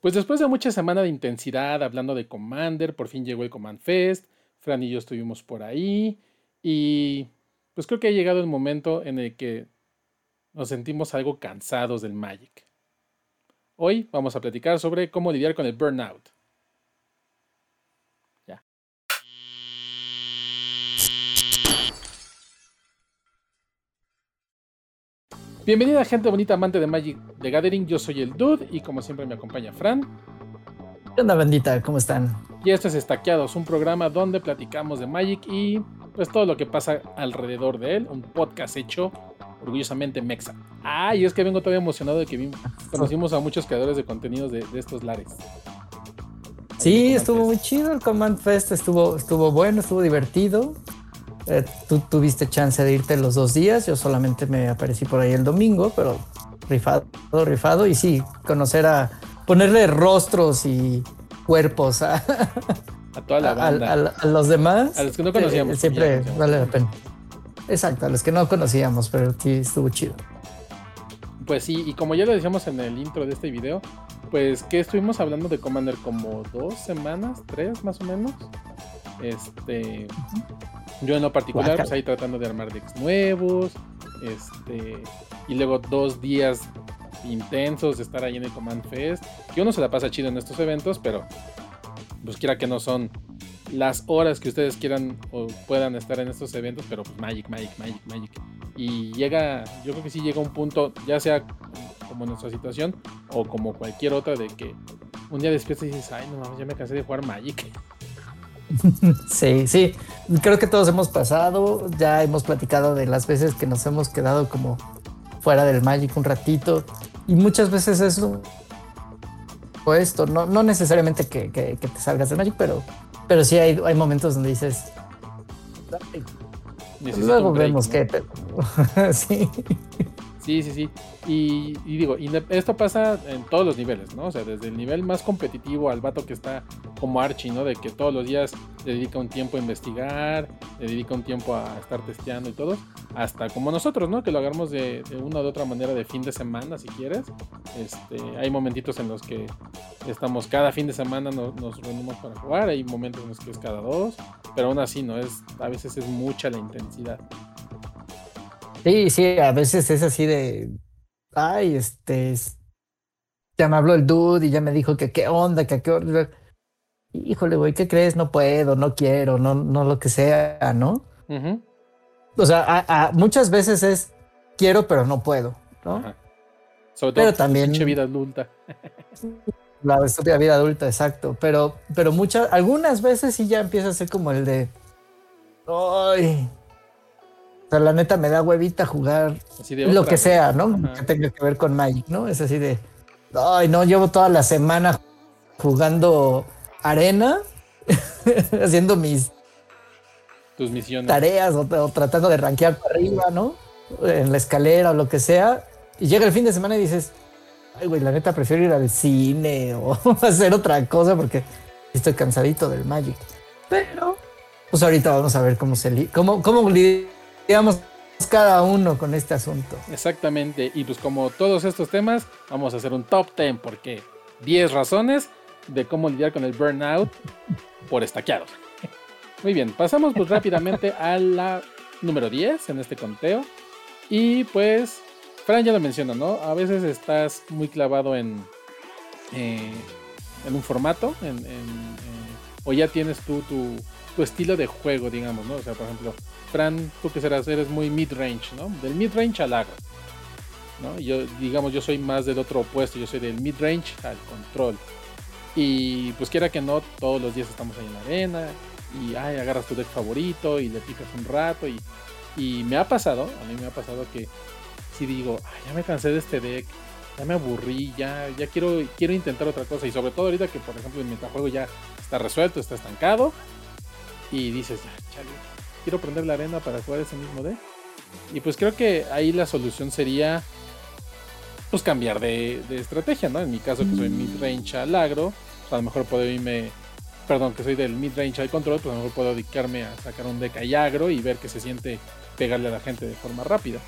Pues después de mucha semana de intensidad hablando de Commander, por fin llegó el Command Fest, Fran y yo estuvimos por ahí y pues creo que ha llegado el momento en el que nos sentimos algo cansados del Magic. Hoy vamos a platicar sobre cómo lidiar con el burnout. Bienvenida gente bonita amante de Magic de Gathering, yo soy el Dude y como siempre me acompaña Fran. ¿Qué onda bandita? ¿Cómo están? Y esto es Estaqueados, un programa donde platicamos de Magic y pues todo lo que pasa alrededor de él, un podcast hecho orgullosamente mexa. Ah, y es que vengo todavía emocionado de que conocimos a muchos creadores de contenidos de, estos lares. Sí, estuvo muy chido el Command Fest, estuvo, estuvo bueno, estuvo divertido. Eh, tú tuviste chance de irte los dos días, yo solamente me aparecí por ahí el domingo, pero rifado, rifado. Y sí, conocer a, ponerle rostros y cuerpos a, a toda la banda. A, los demás. A los que no conocíamos. siempre vale la pena. Exacto, a los que no conocíamos, pero sí estuvo chido. Pues sí, y como ya lo decíamos en el intro de este video, pues que estuvimos hablando de Commander como dos semanas, tres más o menos. Este. Yo en lo particular, pues ahí tratando de armar decks nuevos. Este. Y luego dos días intensos de estar ahí en el Command Fest. Que uno se la pasa chido en estos eventos, pero pues quiera que no son las horas que ustedes quieran o puedan estar en estos eventos, pero pues Magic, Magic, Magic, Magic. Y llega, yo creo que sí llega un punto, ya sea como nuestra situación o como cualquier otra, de que un día despiertas y dices, ay, no ya me cansé de jugar Magic. Sí, sí, creo que todos hemos pasado, ya hemos platicado de las veces que nos hemos quedado como fuera del Magic un ratito y muchas veces eso o esto, no, no necesariamente que, te salgas del Magic, pero, pero sí hay, hay momentos donde dices luego vemos que sí Sí, sí, sí. Y, digo, esto pasa en todos los niveles, ¿no? O sea, desde el nivel más competitivo al vato que está como Archie, ¿no? De que todos los días le dedica un tiempo a investigar, le dedica un tiempo a estar testeando y todo, hasta como nosotros, ¿no? Que lo hagamos de, una u otra manera de fin de semana, si quieres. Este, hay momentitos en los que estamos cada fin de semana nos, nos reunimos para jugar, hay momentos en los que es cada dos, pero aún así, ¿no? Es, a veces es mucha la intensidad. Sí, sí, a veces es así de, ay, este, ya me habló el dude y ya me dijo que qué onda, que qué onda. Híjole, güey, ¿qué crees? No puedo, no quiero, no, no lo que sea, ¿no? O sea, muchas veces es quiero, pero no puedo, ¿no? Sobre todo pero también vida adulta. la vida adulta, exacto. Pero, pero muchas, algunas veces sí ya empieza a ser como el de, ay, o sea, la neta me da huevita jugar lo que sea, ¿no? Que tenga que ver con Magic, ¿no? Es así de, ay, no, llevo toda la semana jugando arena, haciendo mis tus misiones. Tareas o, tratando de rankear para arriba, ¿no? En la escalera o lo que sea. Y llega el fin de semana y dices, ay, güey, la neta prefiero ir al cine o hacer otra cosa porque estoy cansadito del Magic. Pero, pues ahorita vamos a ver cómo se cómo, cómo digamos cada uno con este asunto. Exactamente, y pues como todos estos temas, vamos a hacer un top 10 porque 10 razones de cómo lidiar con el burnout por estaqueados. Muy bien, pasamos pues rápidamente a la número 10 en este conteo. Y pues, Fran ya lo menciona, ¿no? A veces estás muy clavado en, eh, en un formato, en, o ya tienes tú tu, tu estilo de juego, digamos, ¿no? O sea, por ejemplo, Fran, tú que serás, eres muy mid-range, ¿no? Del mid-range al agro. ¿no? Yo, digamos, yo soy más del otro opuesto, yo soy del mid-range al control. Y pues quiera que no, todos los días estamos ahí en la arena y ay, agarras tu deck favorito y le picas un rato y, y me ha pasado, a mí me ha pasado que si digo, ay, ya me cansé de este deck, ya me aburrí, ya, ya quiero, quiero intentar otra cosa y sobre todo ahorita que por ejemplo el metajuego ya está resuelto, está estancado y dices, ya, chale, quiero prender la arena para jugar ese mismo deck. Y pues creo que ahí la solución sería pues cambiar de, estrategia, ¿no? En mi caso que soy mid range al agro, pues a lo mejor puedo irme, perdón, que soy del mid range al control, pues a lo mejor puedo dedicarme a sacar un deck y agro y ver que se siente pegarle a la gente de forma rápida.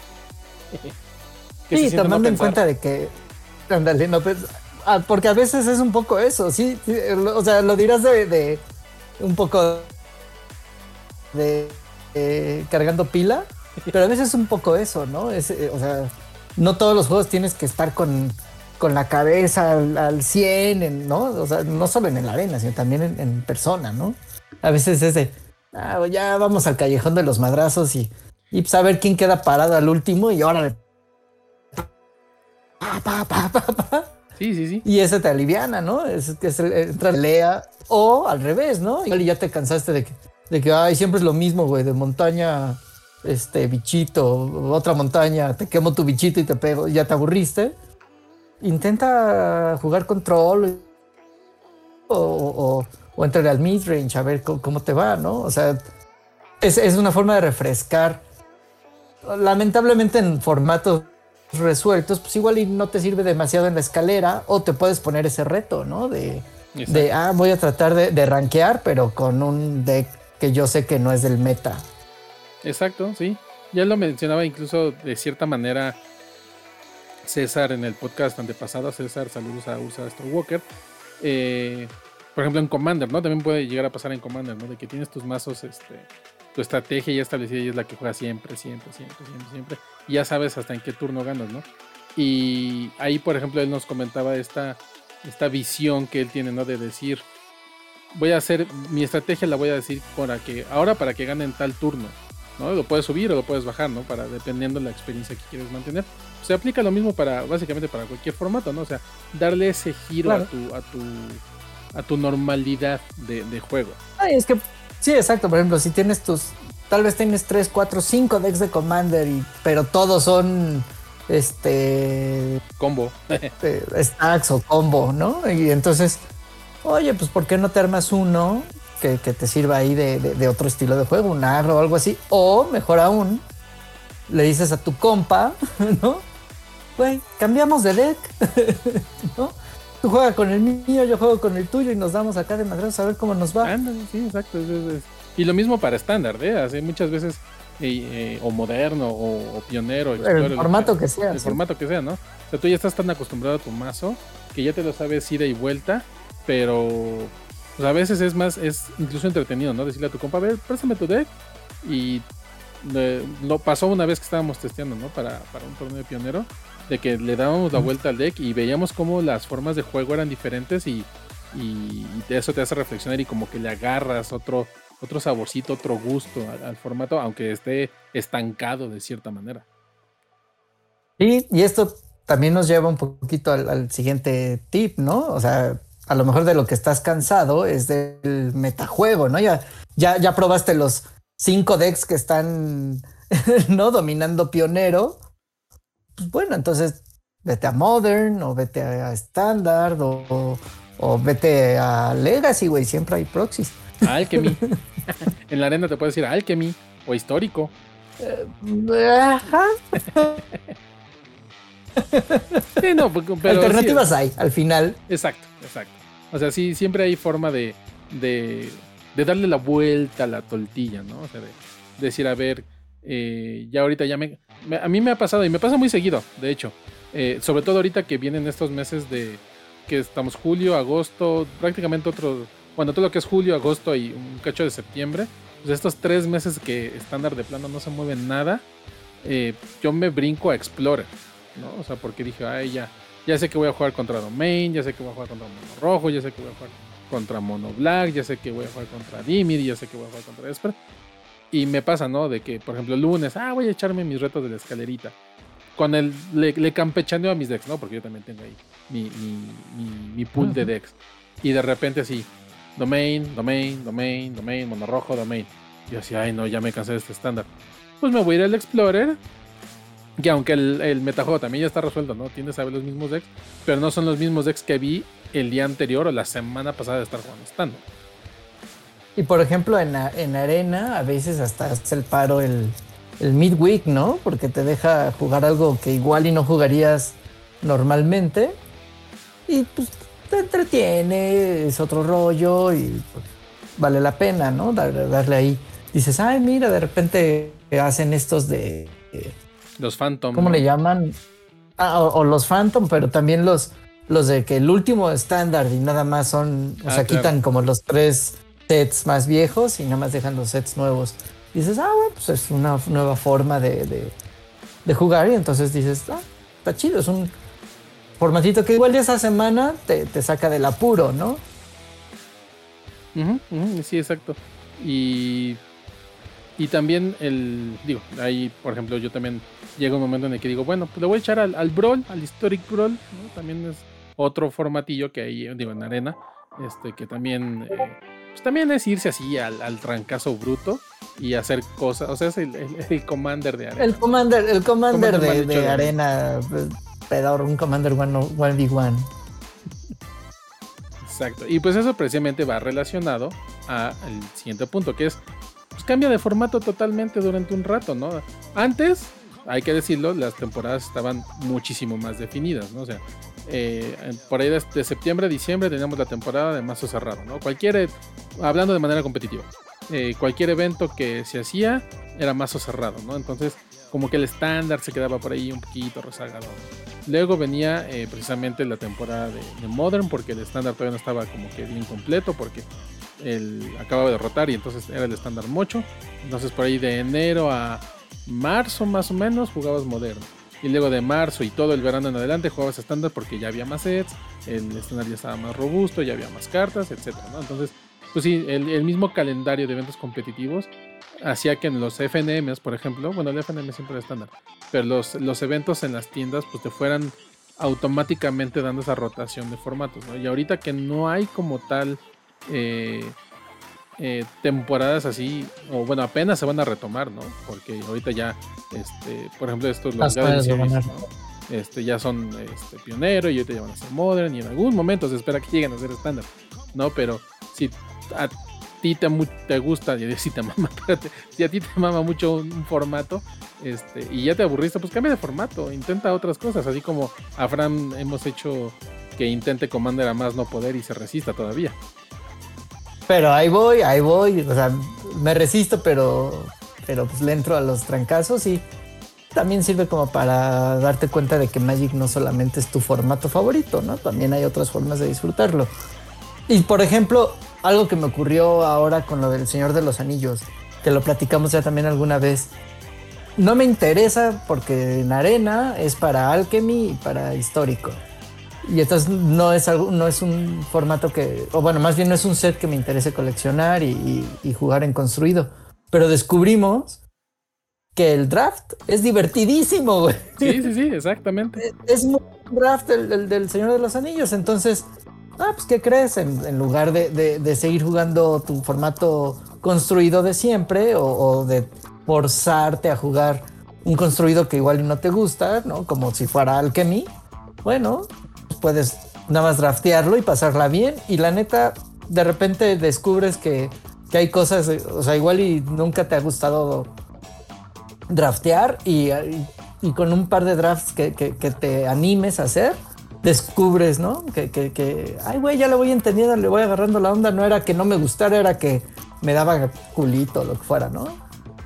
sí, tomando en cuenta de que, andale, no, pues, ah, porque a veces es un poco eso, sí, o sea, lo dirás de, un poco de eh, cargando pila, pero a veces es un poco eso, ¿no? Es, eh, o sea, no todos los juegos tienes que estar con, la cabeza al, 100, ¿no? O sea, no solo en la arena, sino también en, persona, ¿no? A veces es de, ah, ya vamos al callejón de los madrazos y, y saber quién queda parado al último y órale, Sí, sí, sí. Y ese te aliviana, ¿no? Es que entra lea o al revés, ¿no? Y ya te cansaste de que, de que, ay, siempre es lo mismo, güey, de montaña, este, bichito, otra montaña, te quemo tu bichito y te pego, ya te aburriste. Intenta jugar control o, o, o entrar al midrange a ver cómo, te va, ¿no? O sea, es, es una forma de refrescar. Lamentablemente en formatos resueltos, pues igual y no te sirve demasiado en la escalera o te puedes poner ese reto, ¿no? De, de ah, voy a tratar de, de rankear, pero con un deck que yo sé que no es del meta. Exacto, sí. Ya lo mencionaba incluso de cierta manera César en el podcast antepasado. César, saludos a Ursa Walker. Eh, por ejemplo, en Commander, ¿no? También puede llegar a pasar en Commander, ¿no? De que tienes tus mazos, este, tu estrategia ya establecida y es la que juega siempre, siempre, siempre, siempre, siempre ya sabes hasta en qué turno ganas, ¿no? Y ahí, por ejemplo, él nos comentaba esta, esta visión que él tiene, ¿no? De decir, voy a hacer, mi estrategia la voy a decir para que, ahora para que ganen tal turno, ¿no? Lo puedes subir o lo puedes bajar, ¿no? Para, dependiendo de la experiencia que quieres mantener. Se aplica lo mismo para, básicamente para cualquier formato, ¿no? O sea, darle ese giro a tu, a tu, a tu normalidad de, de juego. Ay, es que, sí, exacto. Por ejemplo, si tienes tus, tal vez tienes 3, 4, 5 decks de Commander, y, pero todos son este combo este, stacks o combo, ¿no? Y entonces, oye, pues ¿por qué no te armas uno que, te sirva ahí de, otro estilo de juego, un agro o algo así? O mejor aún, le dices a tu compa, ¿no? Güey, cambiamos de deck, ¿no? Tú juegas con el mío, yo juego con el tuyo y nos damos acá de madrazos a ver cómo nos va. sí, exacto. Y lo mismo para estándar, ¿eh? Hace muchas veces, eh, eh, o moderno, o, pionero, el formato que sea. El formato que sea, ¿no? O sea, tú ya estás tan acostumbrado a tu mazo que ya te lo sabes ida y vuelta, pero pues, a veces es más, es incluso entretenido, ¿no? Decirle a tu compa, a ver, préstame tu deck. Y lo pasó una vez que estábamos testeando, ¿no? Para, para un torneo de pionero, de que le dábamos la vuelta al deck y veíamos cómo las formas de juego eran diferentes y, y, eso te hace reflexionar y como que le agarras otro, otro saborcito, otro gusto al, formato, aunque esté estancado de cierta manera. Sí, y esto también nos lleva un poquito al, siguiente tip, ¿no? O sea, a lo mejor de lo que estás cansado es del metajuego, ¿no? Ya, ya, ya probaste los cinco decks que están, ¿no? Dominando pionero. Pues bueno, entonces vete a Modern o vete a Standard o, o vete a Legacy, güey, siempre hay proxies. Alchemy. en la arena te puedes decir Alchemy o histórico. sí, no, pero Alternativas hay, al final. Exacto, exacto. O sea, sí, siempre hay forma de, de, darle la vuelta a la tortilla, ¿no? O sea, de, decir, a ver, eh, ya ahorita ya me, A mí me ha pasado, y me pasa muy seguido, de hecho. Eh, sobre todo ahorita que vienen estos meses de que estamos julio, agosto, prácticamente otro bueno, todo lo que es julio, agosto y un cacho de septiembre, pues estos tres meses que estándar de plano no se mueven nada, eh, yo me brinco a Explorer, ¿no? O sea, porque dije, ay, ya, ya sé que voy a jugar contra Domain, ya sé que voy a jugar contra Mono Rojo, ya sé que voy a jugar contra Mono Black, ya sé que voy a jugar contra Dimir, ya sé que voy a jugar contra Esper. Y me pasa, ¿no? De que, por ejemplo, el lunes, ah, voy a echarme mis retos de la escalerita. Con el, le, le campechaneo a mis decks, ¿no? Porque yo también tengo ahí mi, mi, mi, pool de decks. Y de repente así, domain, domain, domain, domain, mono rojo, domain. Y yo decía, ay no, ya me cansé de este estándar. Pues me voy a ir al Explorer. Que aunque el, el metajuego también ya está resuelto, ¿no? Tienes a ver los mismos decks, pero no son los mismos decks que vi el día anterior o la semana pasada de estar jugando estándar. Y por ejemplo, en, en arena, a veces hasta hace el paro el, el midweek, ¿no? Porque te deja jugar algo que igual y no jugarías normalmente. Y pues te entretiene, es otro rollo y pues, vale la pena, ¿no? darle ahí. Dices, ay, mira, de repente hacen estos de... Los Phantom. ¿Cómo le llaman? Ah, o, los Phantom, pero también los, los de que el último estándar y nada más son, o Ah, sea, claro. quitan como los tres sets más viejos y nada más dejan los sets nuevos. Y dices, ah, bueno, pues es una nueva forma de, de- de jugar y entonces dices, ah, está chido, es un formatito que igual de esa semana te, te saca del apuro, ¿no? Sí, exacto. Y, y también el, digo, ahí, por ejemplo, yo también llega un momento en el que digo, bueno, pues le voy a echar al, al Brawl, al Historic Brawl, ¿no? También es otro formatillo que hay, digo, en arena, este, que también, eh, pues también es irse así al, al trancazo bruto y hacer cosas, o sea, es el, el- el commander de arena. El Commander, el Commander, Commander de, arena, un Commander 1v1. Exacto. Y pues eso precisamente va relacionado al siguiente punto, que es, pues cambia de formato totalmente durante un rato, ¿no? Antes, hay que decirlo, las temporadas estaban muchísimo más definidas, ¿no? O sea, eh, por ahí de, septiembre a diciembre teníamos la temporada de mazo cerrado, ¿no? Cualquier, e- hablando de manera competitiva, eh, cualquier evento que se hacía era mazo cerrado, ¿no? Entonces, como que el estándar se quedaba por ahí un poquito rezagado. Luego venía eh, precisamente la temporada de, de Modern, porque el estándar todavía no estaba como que bien completo, porque él acababa de derrotar y entonces era el estándar mocho. Entonces por ahí de enero a marzo más o menos jugabas Modern. Y luego de marzo y todo el verano en adelante jugabas estándar porque ya había más sets, el estándar ya estaba más robusto, ya había más cartas, etc. Entonces, pues sí, el, el mismo calendario de eventos competitivos hacía que en los FNMs, por ejemplo, bueno, el FNM siempre era estándar, pero los, los eventos en las tiendas pues te fueran automáticamente dando esa rotación de formatos, ¿no? Y ahorita que no hay como tal eh, eh, temporadas así, o bueno, apenas se van a retomar, ¿no? Porque ahorita ya, este, por ejemplo, estos los Series, este, ya son este, pionero y ahorita ya van a ser modern y en algún momento se espera que lleguen a ser estándar, ¿no? Pero si a ti te, gusta, y si te mama, si a ti te mama mucho un, un formato este, y ya te aburriste, pues cambia de formato, intenta otras cosas, así como a Fran hemos hecho que intente Commander a más no poder y se resista todavía. Pero ahí voy, ahí voy. O sea, me resisto, pero, pero pues le entro a los trancazos y también sirve como para darte cuenta de que Magic no solamente es tu formato favorito, ¿no? También hay otras formas de disfrutarlo. Y por ejemplo, algo que me ocurrió ahora con lo del Señor de los Anillos, que lo platicamos ya también alguna vez. No me interesa porque en arena es para alchemy y para histórico. Y entonces no es algo, no es un formato que, o bueno, más bien no es un set que me interese coleccionar y, y- y jugar en construido. Pero descubrimos que el draft es divertidísimo, güey. Sí, sí, sí, exactamente. Es muy buen draft el, el del Señor de los Anillos. Entonces, ah, pues, ¿qué crees? En, lugar de, de- de seguir jugando tu formato construido de siempre o, de forzarte a jugar un construido que igual no te gusta, ¿no? Como si fuera Alchemy. Bueno, pues puedes nada más draftearlo y pasarla bien. Y la neta, de repente descubres que, que hay cosas, o sea, igual y nunca te ha gustado draftear y, y- con un par de drafts que- que te animes a hacer, descubres, ¿no? Que, que, que, ay, güey, ya le voy entendiendo, le voy agarrando la onda. No era que no me gustara, era que me daba culito, lo que fuera, ¿no?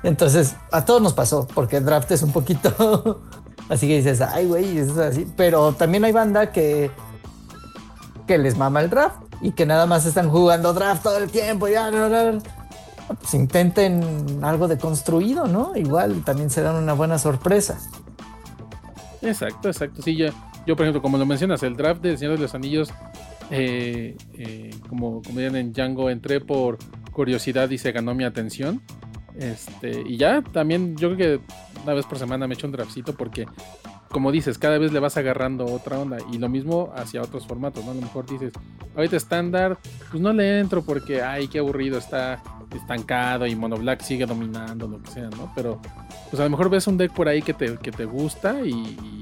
Entonces, a todos nos pasó, porque draft es un poquito así que dices, ay, güey, es así. Pero también hay banda que, que les mama el draft y que nada más están jugando draft todo el tiempo. Ya. Pues intenten algo de construido, ¿no? Igual también se dan una buena sorpresa. Exacto, exacto. Sí, yo, yo por ejemplo, como lo mencionas, el draft de Señor de los Anillos, eh, eh, como, como dirían en Django, entré por curiosidad y se ganó mi atención. Este, y ya, también yo creo que una vez por semana me echo un draftcito porque, como dices, cada vez le vas agarrando otra onda. Y lo mismo hacia otros formatos, ¿no? A lo mejor dices, ahorita estándar, pues no le entro porque, ay, qué aburrido, está estancado y Mono Black sigue dominando, lo que sea, ¿no? Pero, pues a lo mejor ves un deck por ahí que te, que te gusta y, y-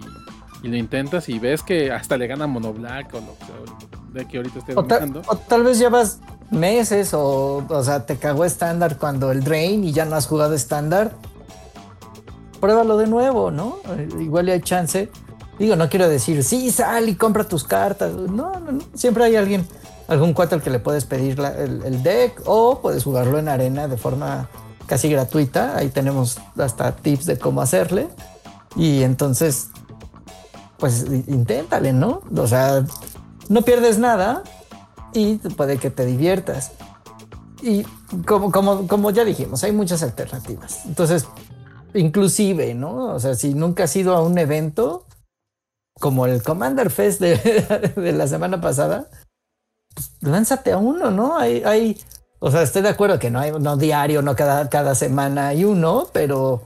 y lo intentas y ves que hasta le gana Mono Black o lo que deck que ahorita esté O, ta- dominando. o tal vez llevas meses o, o sea, te cagó estándar cuando el Drain y ya no has jugado estándar. Pruébalo de nuevo, ¿no? Eh, Igual hay chance. Digo, no quiero decir, sí, sal y compra tus cartas. No, no, no. Siempre hay alguien, algún cuate al que le puedes pedir la- el, el deck o puedes jugarlo en arena de forma casi gratuita. Ahí tenemos hasta tips de cómo hacerle. Y entonces, pues inténtale, ¿no? O sea, no pierdes nada y puede que te diviertas. Y como, como, como ya dijimos, hay muchas alternativas. Entonces, inclusive, ¿no? O sea, si nunca has ido a un evento como el Commander Fest de, la semana pasada, pues, lánzate a uno, ¿no? Hay, hay, o sea, estoy de acuerdo que no hay, no diario, no cada, cada semana hay uno, pero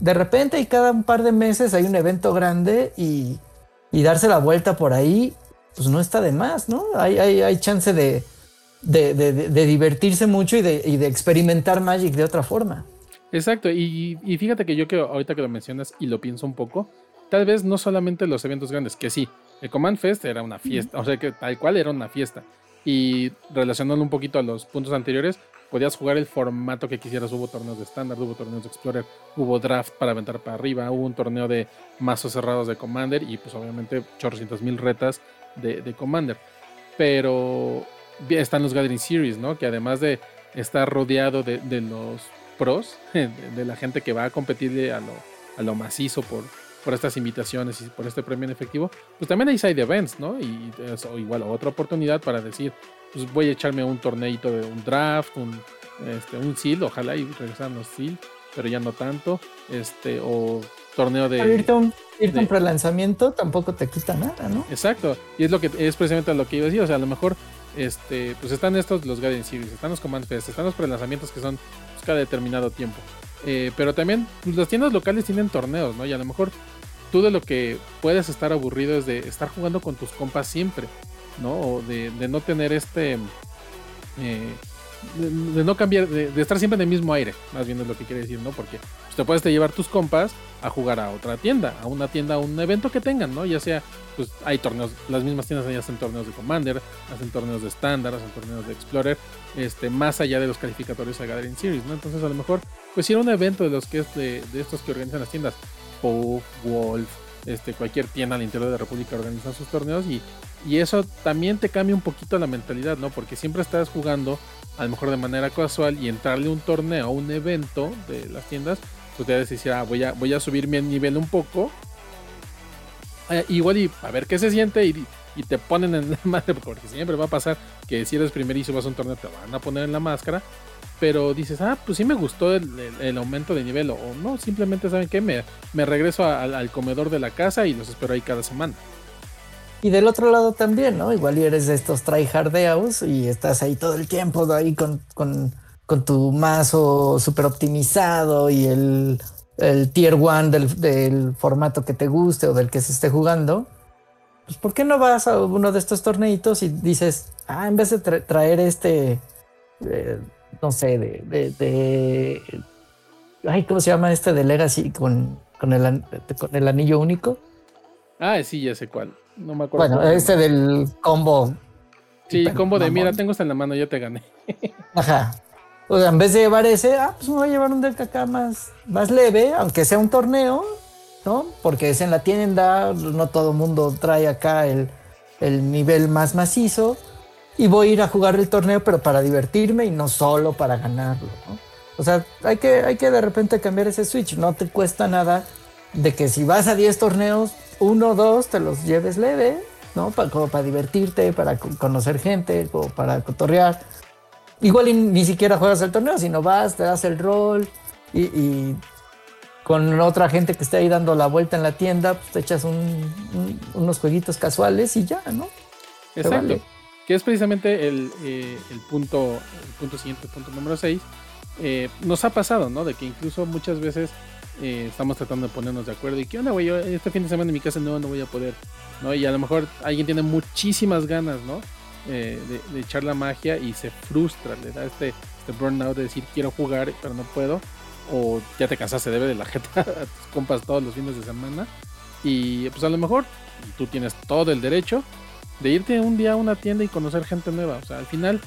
de repente y cada un par de meses hay un evento grande y, y darse la vuelta por ahí, pues no está de más, ¿no? Hay, hay, hay chance de, de, de, divertirse mucho y de, y de experimentar Magic de otra forma. Exacto, y, y, fíjate que yo que ahorita que lo mencionas y lo pienso un poco, tal vez no solamente los eventos grandes, que sí, el Command Fest era una fiesta, o sea que tal cual era una fiesta. Y relacionando un poquito a los puntos anteriores, podías jugar el formato que quisieras. Hubo torneos de estándar, hubo torneos de Explorer, hubo draft para aventar para arriba, hubo un torneo de mazos cerrados de Commander y pues obviamente chorrocientos mil retas de, de Commander. Pero están los Gathering Series, ¿no? Que además de estar rodeado de, de los pros, de, la gente que va a competir a lo, a lo macizo por, por estas invitaciones y por este premio en efectivo, pues también hay side events, ¿no? Y igual otra oportunidad para decir, pues voy a echarme un torneito de un draft, un, este, un seal, ojalá y regresaran los seal, pero ya no tanto, este, o torneo de... Irte un, irte un prelanzamiento tampoco te quita nada, ¿no? Exacto, y es lo que es precisamente lo que iba a decir, o sea, a lo mejor este, pues están estos los Guardian Series, están los Command Fest, están los prelanzamientos que son pues, cada determinado tiempo. Eh, pero también pues, las tiendas locales tienen torneos, ¿no? Y a lo mejor tú de lo que puedes estar aburrido es de estar jugando con tus compas siempre, ¿no? O de, no tener este... Eh, de, no cambiar, de, estar siempre en el mismo aire, más bien es lo que quiere decir, ¿no? Porque pues, te puedes llevar tus compas a jugar a otra tienda, a una tienda, a un evento que tengan, ¿no? Ya sea, pues hay torneos, las mismas tiendas hacen torneos de Commander, hacen torneos de Standard, hacen torneos de Explorer, este, más allá de los calificatorios a Gathering Series, ¿no? Entonces a lo mejor, pues si era un evento de los que es de, de estos que organizan las tiendas, Poe, Wolf, este, cualquier tienda al interior de la República organiza sus torneos y, y eso también te cambia un poquito la mentalidad, ¿no? Porque siempre estás jugando a lo mejor de manera casual y entrarle un torneo, un evento de las tiendas, pues te decir, ah, voy a, voy a subir mi nivel un poco. Eh, igual y a ver qué se siente y, y, te ponen en la madre, porque siempre va a pasar que si eres primero y subas un torneo te van a poner en la máscara pero dices, ah, pues sí me gustó el, aumento de nivel, o no, simplemente saben que me regreso al comedor de la casa y los espero ahí cada semana. Y del otro lado también, ¿no? Igual eres de estos tryhardeos y estás ahí todo el tiempo ahí con, con, con tu mazo súper optimizado y el, el tier one del, del, formato que te guste o del que se esté jugando. Pues, ¿por qué no vas a uno de estos torneitos y dices, ah, en vez de traer este. Eh, no sé, de, de, ay, ¿cómo se llama este de Legacy con, con, el, con el anillo único? Ah, sí, ya sé cuál. No me acuerdo. Bueno, este del combo. Sí, combo de mira, tengo esta en la mano, ya te gané. Ajá. O sea, en vez de llevar ese, ah, pues me voy a llevar un deck acá más, más leve, aunque sea un torneo, ¿no? Porque es en la tienda, no todo el mundo trae acá el, el nivel más macizo y voy a ir a jugar el torneo, pero para divertirme y no solo para ganarlo. O sea, hay que, hay que de repente cambiar ese switch. No te cuesta nada de que si vas a 10 torneos, uno o dos te los lleves leve, ¿no? Para, como para divertirte, para conocer gente, como para cotorrear. Igual ni siquiera juegas el torneo, sino vas, te das el rol y, con otra gente que esté ahí dando la vuelta en la tienda, pues te echas unos jueguitos casuales y ya, ¿no? Exacto que es precisamente el, eh, el, punto, el punto siguiente, punto número 6. Eh, nos ha pasado, ¿no? De que incluso muchas veces eh, estamos tratando de ponernos de acuerdo y qué onda, güey, yo este fin de semana en mi casa no, no voy a poder, ¿no? Y a lo mejor alguien tiene muchísimas ganas, ¿no? de, echar la magia y se frustra, le da este, este burnout de decir quiero jugar pero no puedo, o ya te cansaste, debe de la gente a tus compas todos los fines de semana y pues a lo mejor tú tienes todo el derecho de irte un día a una tienda y conocer gente nueva. O sea, al final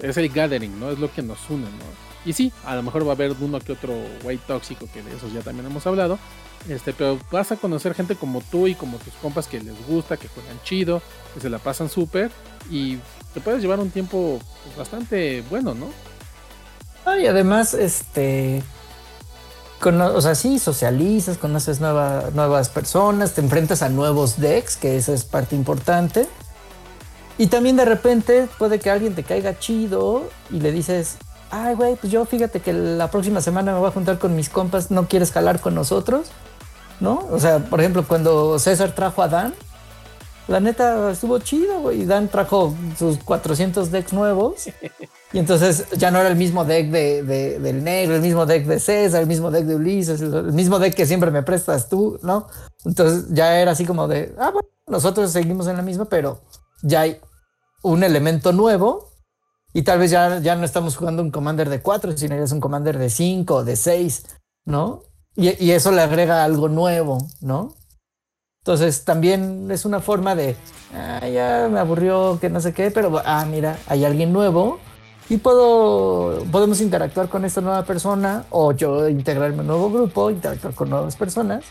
es el gathering, ¿no? Es lo que nos une, ¿no? Y sí, a lo mejor va a haber uno que otro güey tóxico, que de esos ya también hemos hablado. Este, pero vas a conocer gente como tú y como tus compas que les gusta, que juegan chido, que se la pasan súper y te puedes llevar un tiempo pues, bastante bueno, ¿no? y además, este, o sea, sí, socializas, conoces nuevas personas, te enfrentas a nuevos decks, que esa es parte importante. Y también de repente puede que alguien te caiga chido y le dices, ay, güey, pues yo fíjate que la próxima semana me voy a juntar con mis compas, ¿no quieres jalar con nosotros? ¿No? O sea, por ejemplo, cuando César trajo a Dan, la neta estuvo chido, güey. Dan trajo sus 400 decks nuevos. Y entonces ya no era el mismo deck de, del negro, el mismo deck de César, el mismo deck de Ulises, el mismo deck que siempre me prestas tú, ¿no? Entonces ya era así como de, ah, bueno, nosotros seguimos en la misma, pero ya hay un elemento nuevo y tal vez ya, ya no estamos jugando un commander de 4, sino ya es un commander de 5, de 6, ¿no? Y, y eso le agrega algo nuevo, ¿no? Entonces también es una forma de, ah, ya me aburrió, que no sé qué, pero ah, mira, hay alguien nuevo y puedo, podemos interactuar con esta nueva persona o yo integrarme a un nuevo grupo, interactuar con nuevas personas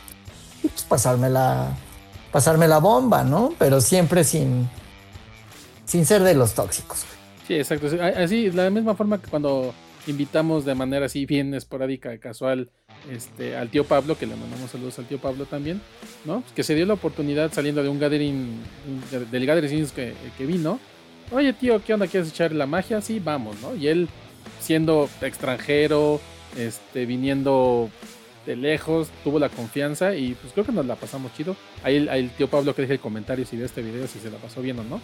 y pues pasarme la, bomba, ¿no? Pero siempre sin, sin ser de los tóxicos. Sí, exacto. Así, de la misma forma que cuando invitamos de manera así bien esporádica, casual, este, al tío Pablo, que le mandamos saludos al tío Pablo también, ¿no? Que se dio la oportunidad saliendo de un gathering, del gathering que, que vino. Oye, tío, ¿qué onda? ¿Quieres echar la magia? Sí, vamos, ¿no? Y él, siendo extranjero, este, viniendo de lejos, tuvo la confianza y pues creo que nos la pasamos chido. Ahí, el tío Pablo que deje el comentario si ve este video, si se la pasó bien o no.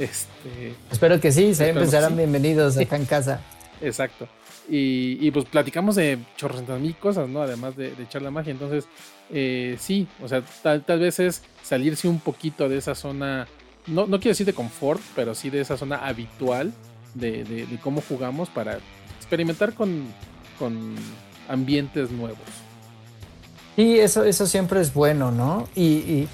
Este, Espero que sí, siempre serán bienvenidos acá en casa. Exacto. Y, pues platicamos de chorrocientas mil cosas, ¿no? Además de, echar la magia. Entonces, eh, sí, o sea, tal, tal vez es salirse un poquito de esa zona, no, no quiero decir de confort, pero sí de esa zona habitual de, cómo jugamos para experimentar con, con ambientes nuevos. Sí, eso, eso siempre es bueno, ¿no? Y, y,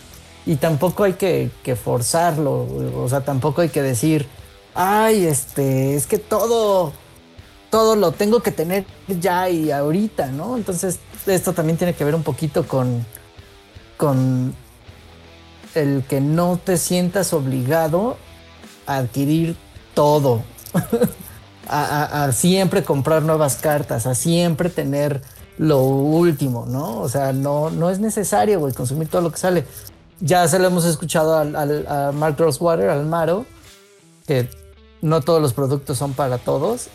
tampoco hay que, que, forzarlo, o sea, tampoco hay que decir, ay, este, es que todo todo lo tengo que tener ya y ahorita, ¿no? Entonces, esto también tiene que ver un poquito con, con el que no te sientas obligado a adquirir todo, a, siempre comprar nuevas cartas, a siempre tener lo último, ¿no? O sea, no, no es necesario, güey, consumir todo lo que sale. Ya se lo hemos escuchado al, al, a Mark Rosewater, al Maro, que no todos los productos son para todos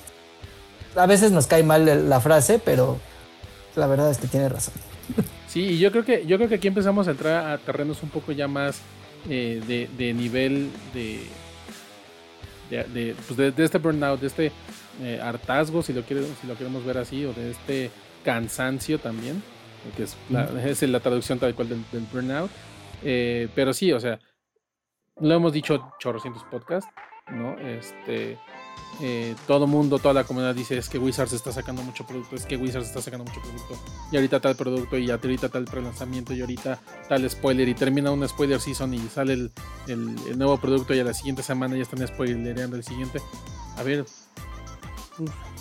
a veces nos cae mal la frase, pero la verdad es que tiene razón. Sí, yo creo que yo creo que aquí empezamos a entrar a terrenos un poco ya más eh, de, nivel de pues de, este burnout, de este eh, hartazgo, si lo, quiere, si lo queremos ver así, o de este cansancio también, que es la, es la traducción tal cual del, burnout. Eh, pero sí, o sea, lo hemos dicho chorrocientos podcast, ¿no? Este, eh, todo mundo, toda la comunidad dice es que Wizards está sacando mucho producto, es que Wizards está sacando mucho producto, y ahorita tal producto, y ahorita tal prelanzamiento, y ahorita tal spoiler, y termina un spoiler season y sale el, el, nuevo producto, y a la siguiente semana ya están spoilereando el siguiente. A ver, pues,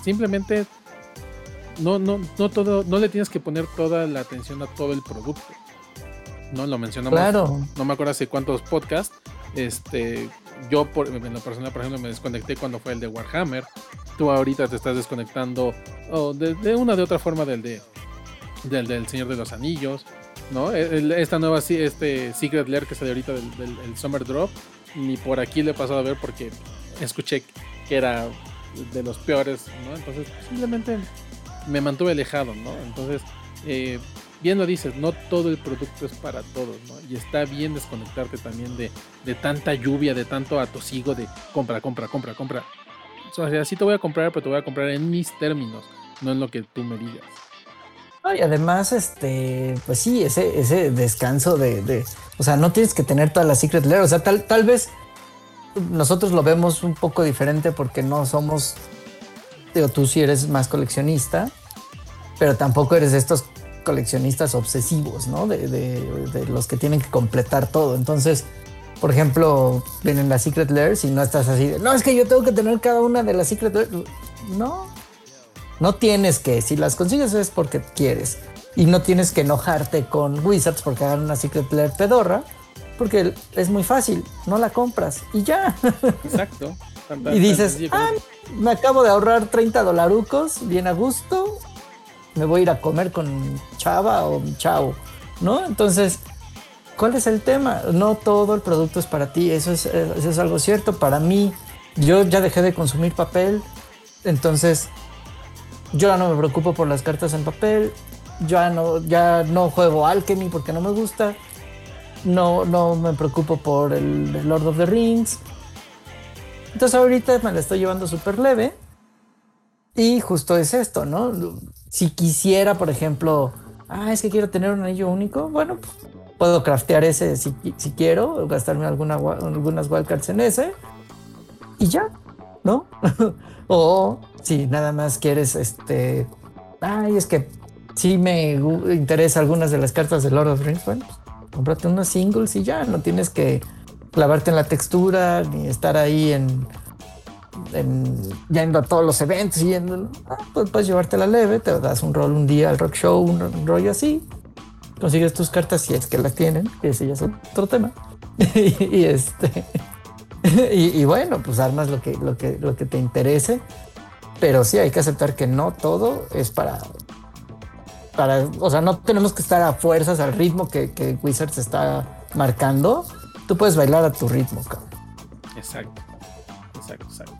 simplemente no, no, no, todo, no le tienes que poner toda la atención a todo el producto. No lo mencionamos. Claro. No me acuerdo hace cuántos podcasts. Este, yo por, en lo personal, por ejemplo, me desconecté cuando fue el de Warhammer. Tú ahorita te estás desconectando de, una de otra forma del de del, del Señor de los Anillos, ¿no? Esta nueva este Secret Lair que salió ahorita del, del Summer Drop, ni por aquí le he pasado a ver porque escuché que era de los peores, ¿no? Entonces simplemente me mantuve alejado, ¿no? Entonces eh, bien lo dices, no todo el producto es para todos, ¿no? Y está bien desconectarte también de, de tanta lluvia, de tanto atosigo de compra, compra, compra, compra. O sea, sí te voy a comprar, pero te voy a comprar en mis términos, no en lo que tú me digas. y además, este, pues sí, ese, ese descanso de, de, o sea, no tienes que tener toda la Secret Lair, o sea, tal, tal vez nosotros lo vemos un poco diferente porque no somos, digo, tú sí eres más coleccionista, pero tampoco eres de estos coleccionistas obsesivos, ¿no? De, los que tienen que completar todo. Entonces, por ejemplo, vienen las Secret Lairs y no estás así de, no, es que yo tengo que tener cada una de las Secret Lairs. No, no tienes que. Si las consigues es porque quieres. Y no tienes que enojarte con Wizards porque hagan una Secret Lair pedorra, porque es muy fácil, no la compras y ya. Exacto. y dices, ah, me acabo de ahorrar 30 dolarucos, bien a gusto, me voy a ir a comer con chava o chavo, ¿no? Entonces, ¿cuál es el tema? No todo el producto es para ti, eso es, algo cierto. Para mí, yo ya dejé de consumir papel, entonces yo ya no me preocupo por las cartas en papel, ya no, ya no juego Alchemy porque no me gusta, no, no me preocupo por el, Lord of the Rings. Entonces ahorita me la estoy llevando súper leve. Y justo es esto, ¿no? Si quisiera, por ejemplo, ah, es que quiero tener un anillo único, bueno, pues, puedo craftear ese si, quiero, gastarme alguna, algunas wildcards en ese y ya, ¿no? o si nada más quieres, este, ay, es que sí me interesa algunas de las cartas de Lord of Rings, bueno, pues, cómprate unos singles y ya, no tienes que clavarte en la textura ni estar ahí en, yendo a todos los eventos yendo, ah, pues puedes llevarte la leve, te das un rol un día al rock show, un, rollo así, consigues tus cartas si es que las tienen, ese ya es otro tema. y, este y, bueno, pues armas lo que, lo que, lo que te interese. Pero sí hay que aceptar que no todo es para, o sea, no tenemos que estar a fuerzas al ritmo que, que Wizards está marcando. Tú puedes bailar a tu ritmo, cabrón. Exacto, exacto, exacto.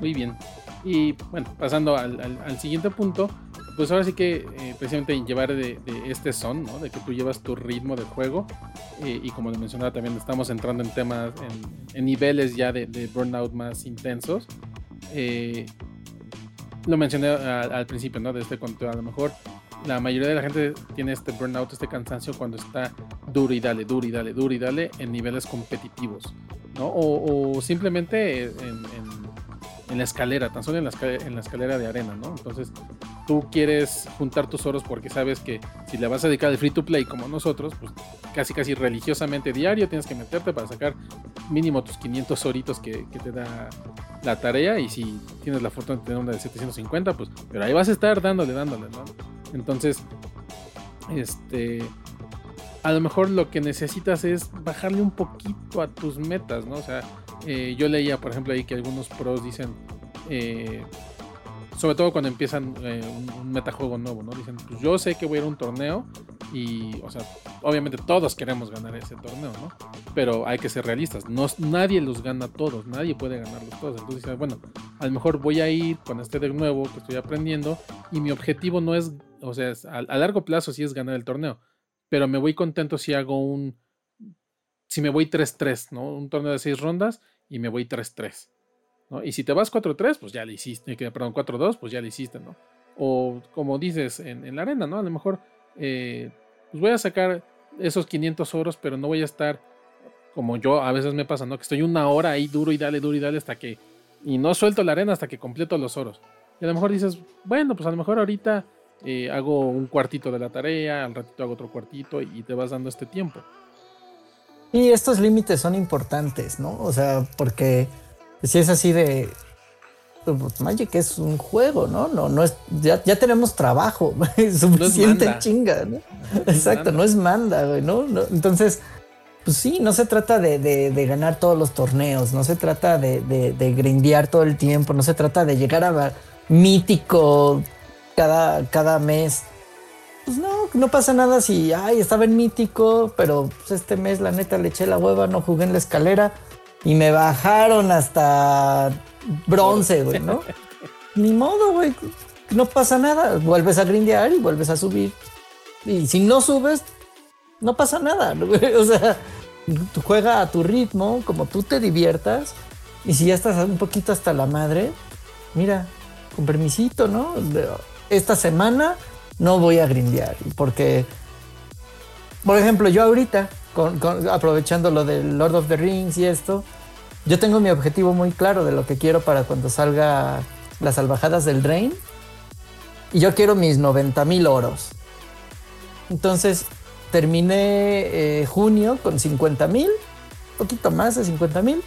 Muy bien. Y bueno, pasando al, siguiente punto, pues ahora sí que eh, precisamente llevar de, este son, ¿no? De que tú llevas tu ritmo de juego. Eh, y como les mencionaba, también estamos entrando en temas, en, niveles ya de, burnout más intensos. Eh, lo mencioné al, principio, ¿no? De este conteo, a lo mejor la mayoría de la gente tiene este burnout, este cansancio cuando está duro y dale, duro y dale, duro y dale en niveles competitivos, ¿no? O, simplemente en, la escalera, tan solo en la escalera, en la escalera de arena, ¿no? Entonces tú quieres juntar tus oros porque sabes que si le vas a dedicar al free to play como nosotros, pues casi casi religiosamente diario tienes que meterte para sacar mínimo tus 500 oritos que, que te da la tarea y si tienes la fortuna de tener una de 750, pues, pero ahí vas a estar dándole, dándole, ¿no? Entonces, este, a lo mejor lo que necesitas es bajarle un poquito a tus metas, ¿no? O sea, eh, yo leía, por ejemplo, ahí que algunos pros dicen, eh, sobre todo cuando empiezan eh, un, metajuego nuevo, ¿no? Dicen, pues yo sé que voy a ir a un torneo y, o sea, obviamente todos queremos ganar ese torneo, ¿no? Pero hay que ser realistas, no, nadie los gana todos, nadie puede ganarlos todos. Entonces dices, bueno, a lo mejor voy a ir con este de nuevo que estoy aprendiendo y mi objetivo no es, o sea, a, largo plazo sí es ganar el torneo, pero me voy contento si hago un, si me voy 3-3, ¿no? Un torneo de 6 rondas y me voy 3-3. Y si te vas 4-3, pues ya le hiciste, perdón, 4-2, pues ya le hiciste, ¿no? O como dices en, la arena, ¿no? A lo mejor, eh, pues voy a sacar esos 500 oros, pero no voy a estar como yo a veces me pasa, ¿no? Que estoy una hora ahí duro y dale, duro y dale hasta que... Y no suelto la arena hasta que completo los oros. Y a lo mejor dices, bueno, pues a lo mejor ahorita eh, hago un cuartito de la tarea, al ratito hago otro cuartito y te vas dando este tiempo. Y estos límites son importantes, ¿no? O sea, porque si es así de pues, Magic es un juego, ¿no? No, no es, ya, ya tenemos trabajo, suficiente chinga, ¿no? Exacto, no es manda, güey, ¿no? Entonces, pues sí, no se trata de, de, ganar todos los torneos, no se trata de, de, grindear todo el tiempo, no se trata de llegar a mítico cada, cada mes. Pues no, no pasa nada si, ay, estaba en mítico, pero pues este mes la neta le eché la hueva, no jugué en la escalera y me bajaron hasta bronce, güey, ¿no? Ni modo, güey. No pasa nada. Vuelves a grindear y vuelves a subir. Y si no subes, no pasa nada, güey. O sea, tú juega a tu ritmo, como tú te diviertas. Y si ya estás un poquito hasta la madre, mira, con permisito, ¿no? Esta semana no voy a grindear. Porque, por ejemplo, yo ahorita aprovechando lo del Lord of the Rings y esto, yo tengo mi objetivo muy claro de lo que quiero para cuando salga las salvajadas del Drain. Y yo quiero mis 90 mil oros. Entonces terminé eh, junio con 50 mil, poquito más de 50 mil.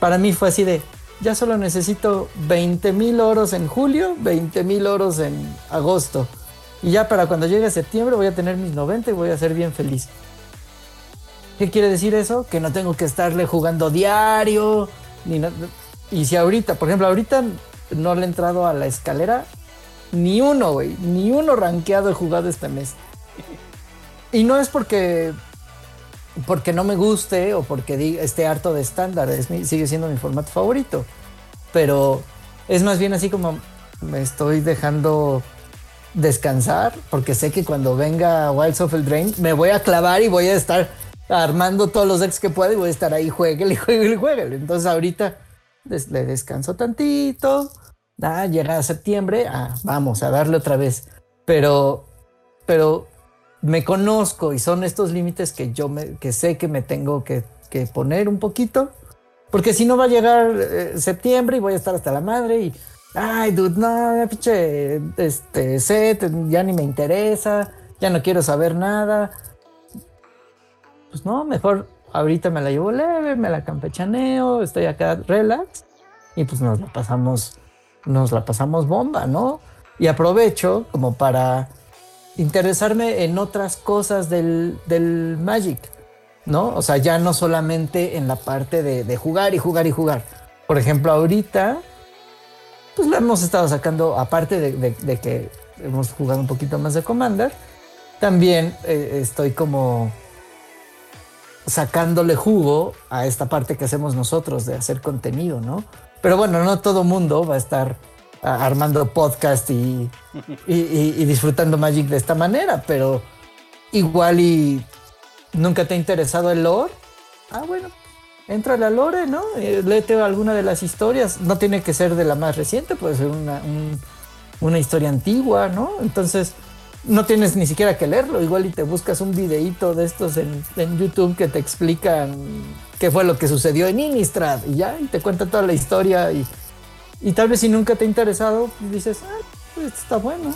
Para mí fue así de, ya solo necesito 20 mil oros en julio, 20 mil oros en agosto. Y ya para cuando llegue septiembre voy a tener mis 90 y voy a ser bien feliz. ¿Qué quiere decir eso? Que no tengo que estarle jugando diario. Ni y si ahorita, por ejemplo, ahorita no le he entrado a la escalera Ni uno, güey. Ni uno rankeado he jugado este mes. Y no es porque porque no me guste o porque esté harto de estándar, sigue siendo mi formato favorito. Pero es más bien así como me estoy dejando descansar, porque sé que cuando venga Wilds of el Drain me voy a clavar y voy a estar armando todos los decks que pueda y voy a estar ahí, jueguele, jueguele, jueguele. Entonces ahorita le descanso tantito, ah, llega septiembre, ah, vamos a darle otra vez. Pero, pero me conozco y son estos límites que yo me, que sé que me tengo que, poner un poquito. Porque si no va a llegar eh, septiembre y voy a estar hasta la madre y, ay, dude, no, pinche, este, set, ya ni me interesa, ya no quiero saber nada. Pues no, mejor ahorita me la llevo leve, me la campechaneo, estoy acá relax y pues nos la pasamos, nos la pasamos bomba, ¿no? Y aprovecho como para interesarme en otras cosas del, Magic, ¿no? O sea, ya no solamente en la parte de, jugar y jugar y jugar. Por ejemplo, ahorita, pues la hemos estado sacando, aparte de, que hemos jugado un poquito más de Commander, también eh, estoy como sacándole jugo a esta parte que hacemos nosotros de hacer contenido, ¿no? Pero bueno, no todo mundo va a estar armando podcast y, disfrutando Magic de esta manera, pero igual y nunca te ha interesado el lore. Ah, bueno, entra la lore, ¿no? Eh, léete alguna de las historias. No tiene que ser de la más reciente, puede ser una, una historia antigua, ¿no? Entonces, no tienes ni siquiera que leerlo. Igual y te buscas un videíto de estos en, en YouTube que te explican qué fue lo que sucedió en Innistrad y ya, y te cuenta toda la historia y y tal vez si nunca te ha interesado, dices, ah, pues está bueno.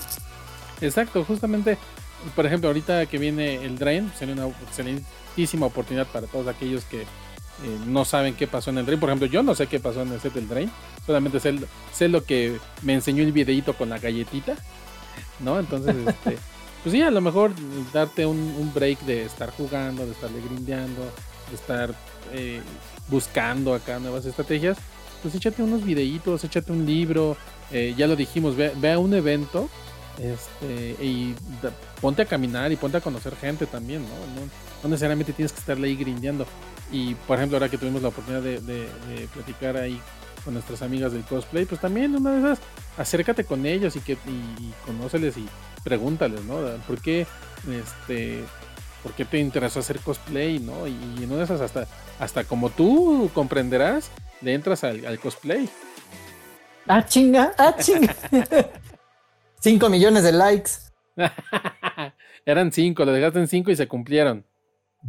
Exacto, justamente, por ejemplo, ahorita que viene el Drain, sería una excelentísima oportunidad para todos aquellos que eh, no saben qué pasó en el Drain. Por ejemplo, yo no sé qué pasó en el set del Drain, solamente sé, sé lo que me enseñó el videito con la galletita, ¿no? Entonces, este, pues sí, a lo mejor darte un, break de estar jugando, de estarle grindeando, de estar eh, buscando acá nuevas estrategias pues échate unos videitos, échate un libro, eh, ya lo dijimos, ve, a un evento este, y ponte a caminar y ponte a conocer gente también, ¿no? No, necesariamente tienes que estarle ahí grindeando. Y por ejemplo, ahora que tuvimos la oportunidad de, platicar ahí con nuestras amigas del cosplay, pues también una de esas, acércate con ellos y que y, conóceles y pregúntales, ¿no? ¿Por qué este por qué te interesó hacer cosplay, ¿no? Y, y en una de esas hasta hasta como tú comprenderás, le entras al, cosplay. Ah, chinga, ah, chinga. 5 millones de likes. Eran cinco, lo dejaste en cinco y se cumplieron.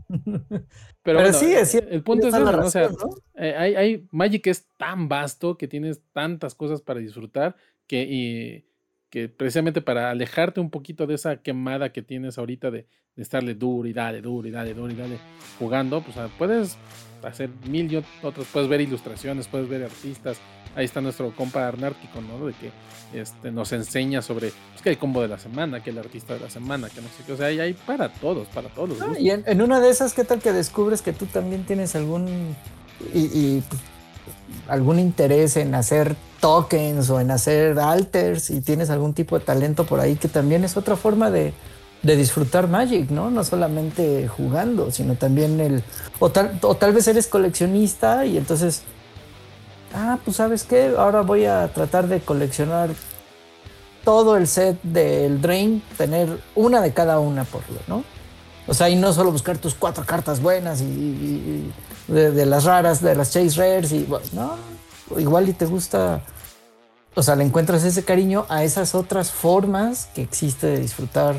Pero, sí, es el punto es o sea, eh, hay, hay, Magic es tan vasto que tienes tantas cosas para disfrutar que, y, que precisamente para alejarte un poquito de esa quemada que tienes ahorita de, de estarle duro y dale, duro y dale, duro y dale jugando, pues puedes hacer mil y otros, puedes ver ilustraciones, puedes ver artistas. Ahí está nuestro compa Arnártico, ¿no? De que este, nos enseña sobre pues, que el combo de la semana, que el artista de la semana, que no sé qué. O sea, hay, hay para todos, para todos. Ah, y en, una de esas, ¿qué tal que descubres que tú también tienes algún. y, pues, algún interés en hacer tokens o en hacer alters y tienes algún tipo de talento por ahí que también es otra forma de, de disfrutar Magic, ¿no? No solamente jugando, sino también el... O tal, o tal vez eres coleccionista y entonces... Ah, pues sabes qué, ahora voy a tratar de coleccionar todo el set del Drain, tener una de cada una por lo, ¿no? O sea, y no solo buscar tus cuatro cartas buenas y, de, las raras, de las Chase Rares y no, igual y te gusta, o sea, le encuentras ese cariño a esas otras formas que existe de disfrutar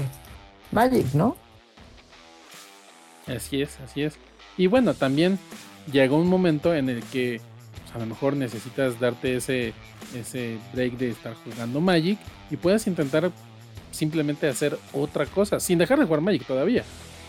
Magic, ¿no? Así es, así es. Y bueno, también llegó un momento en el que pues, a lo mejor necesitas darte ese, ese break de estar jugando Magic y puedes intentar simplemente hacer otra cosa, sin dejar de jugar Magic todavía.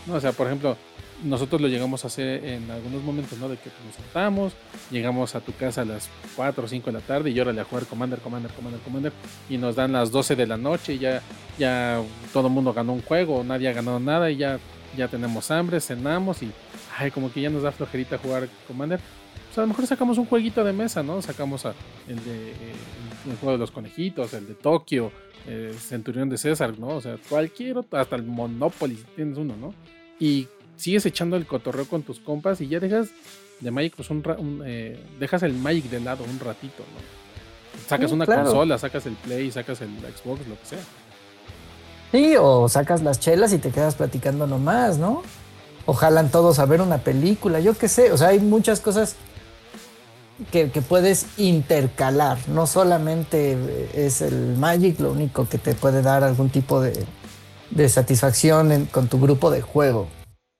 ¿no? O sea, por ejemplo, nosotros lo llegamos a hacer en algunos momentos, ¿no? De que nos sentamos, llegamos a tu casa a las 4 o 5 de la tarde y órale a jugar Commander, Commander, Commander, Commander y nos dan las 12 de la noche y ya, ya todo el mundo ganó un juego, nadie ha ganado nada y ya, ya tenemos hambre, cenamos y ay, como que ya nos da flojerita jugar Commander. pues a lo mejor sacamos un jueguito de mesa, ¿no? Sacamos el de eh, el juego de los conejitos, el de Tokio, eh, Centurión de César, ¿no? O sea, cualquier otro, hasta el Monopoly si tienes uno, ¿no? Y sigues echando el cotorreo con tus compas y ya dejas de Magic, pues un, eh, dejas el Magic de lado un ratito, ¿no? Sacas una consola, sacas el Play, sacas el Xbox, lo que sea. Sí, o sacas las chelas y te quedas platicando nomás, ¿no? O jalan todos a ver una película, yo qué sé, o sea, hay muchas cosas que, puedes intercalar, no solamente es el Magic lo único que te puede dar algún tipo de, satisfacción con tu grupo de juego,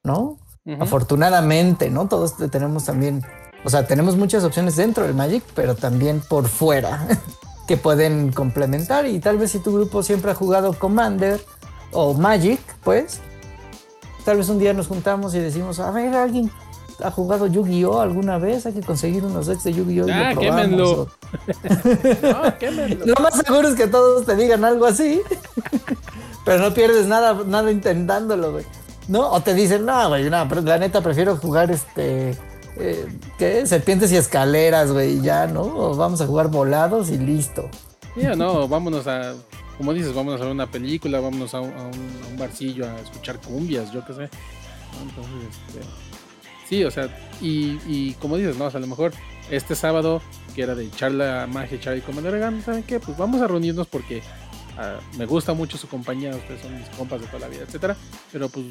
¿no? Afortunadamente, ¿no? Todos tenemos también, o sea, tenemos muchas opciones dentro del Magic, pero también por fuera que pueden complementar y tal vez si tu grupo siempre ha jugado Commander o Magic, pues tal vez un día nos juntamos y decimos, a ver, alguien ha jugado Yu-Gi-Oh alguna vez, hay que conseguir unos decks de Yu-Gi-Oh! Ah, quémenlo. no, quémenlo. Lo más seguro es que todos te digan algo así, pero no pierdes nada, nada intentándolo, güey. ¿No? O te dicen, no, güey, no, pero la neta prefiero jugar este. Eh, ¿Qué? Serpientes y escaleras, güey, ya, ¿no? O vamos a jugar volados y listo. Ya, no, vámonos a. Como dices, vámonos a ver una película, vámonos a un, barcillo a escuchar cumbias, yo qué sé. Entonces, este, sí, o sea, y, como dices, no, o sea, a lo mejor este sábado, que era de echar la magia, echar y comer ¿saben qué? Pues vamos a reunirnos porque ah, me gusta mucho su compañía, ustedes son mis compas de toda la vida, etcétera. Pero pues